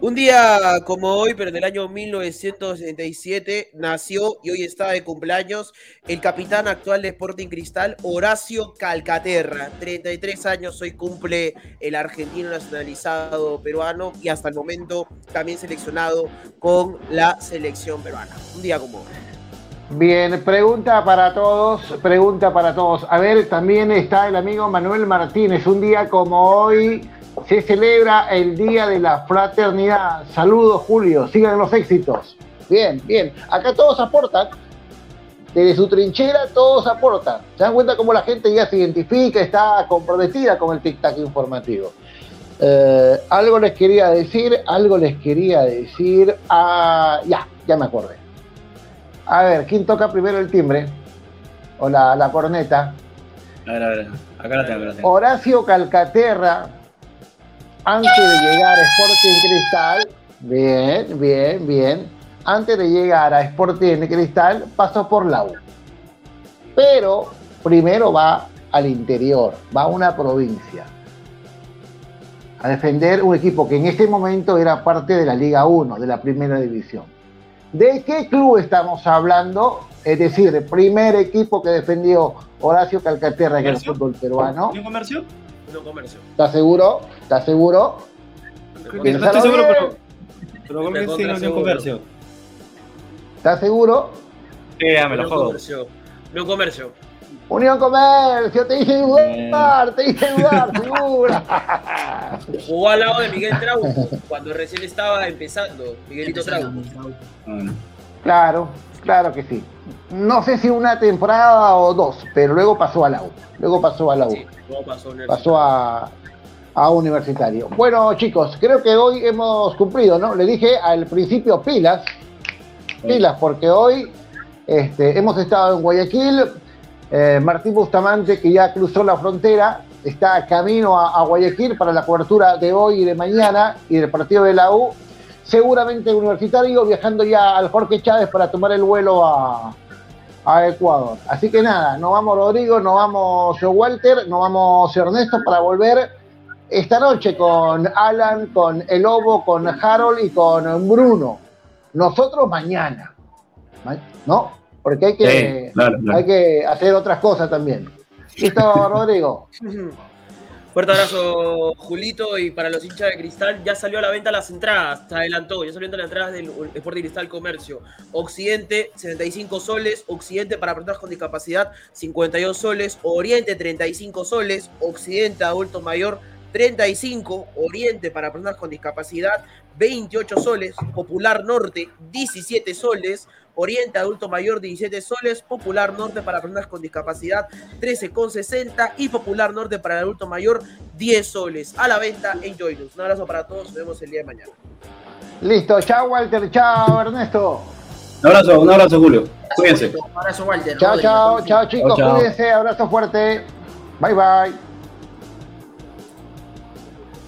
Un día como hoy, pero en el año 1967, nació y hoy está de cumpleaños el capitán actual de Sporting Cristal, Horacio Calcaterra. 33 años hoy cumple el argentino nacionalizado peruano y hasta el momento también seleccionado con la selección peruana. Un día como hoy. Bien, pregunta para todos, pregunta para todos. A ver, también está el amigo Manuel Martínez. Un día como hoy se celebra el Día de la Fraternidad. Saludos, Julio. Sigan los éxitos. Bien, bien. Acá todos aportan. Desde su trinchera todos aportan. Se dan cuenta cómo la gente ya se identifica, está comprometida con el tic-tac informativo. Eh, algo les quería decir, algo les quería decir. Ah, ya, ya me acordé. A ver, ¿quién toca primero el timbre? O la, la corneta. A ver, a ver. Acá la tengo, acá la tengo. Horacio Calcaterra, antes de llegar a Sporting Cristal, bien, bien, bien, antes de llegar a Sporting Cristal, pasó por la U. Pero primero va al interior, va a una provincia, a defender un equipo que en ese momento era parte de la Liga 1, de la primera división. ¿De qué club estamos hablando? Es decir, el primer equipo que defendió Horacio Calcaterra en el fútbol peruano. ¿Unión Comercio? No comercio. ¿Estás seguro? ¿Estás seguro? No estoy seguro, pero. Pero creo que sí, Unión. Comercio. ¿Estás seguro? Sí, ya me lo jodo. comercio. Unión Comercio, te hice dudar, te hice dudar, <laughs> segura. Jugó al lado de Miguel Trauco cuando recién estaba empezando. Miguelito Trauco. Claro, claro que sí. No sé si una temporada o dos, pero luego pasó a la U. Luego pasó a la U. Sí, no pasó el- pasó a, a Universitario. Bueno, chicos, creo que hoy hemos cumplido, ¿no? Le dije al principio pilas, pilas, porque hoy este, hemos estado en Guayaquil. Eh, Martín Bustamante, que ya cruzó la frontera, está camino a, Guayaquil para la cobertura de hoy y de mañana y del partido de la U. Seguramente Universitario viajando ya al Jorge Chávez para tomar el vuelo a, Ecuador. Así que nada, nos vamos Rodrigo, nos vamos Walter, nos vamos Ernesto para volver esta noche con Alan, con El Lobo, con Harold y con Bruno. Nosotros mañana, Ma- ¿no? Porque hay que, Sí, claro, claro. hay que hacer otras cosas también. ¿Listo, <laughs> Rodrigo? Fuerte abrazo, Julito. Y para los hinchas de Cristal, ya salió a la venta las entradas. Se adelantó, ya salió a las entradas del Sporting Cristal Comercio. Occidente, 75 soles. Occidente para personas con discapacidad, 52 soles. Oriente, 35 soles. Occidente, adulto mayor, 35. Oriente para personas con discapacidad, 28 soles. Popular Norte, 17 soles. Oriente Adulto Mayor 17 soles, Popular Norte para personas con discapacidad 13,60 y Popular Norte para el adulto mayor 10 soles. A la venta en Joylus. Un abrazo para todos, nos vemos el día de mañana. Listo, chao Walter, chao Ernesto. Un abrazo, un abrazo, Julio. Cuídense. Un abrazo, Walter. Chao, chao, chao chicos, cuídense, abrazo fuerte. Bye bye.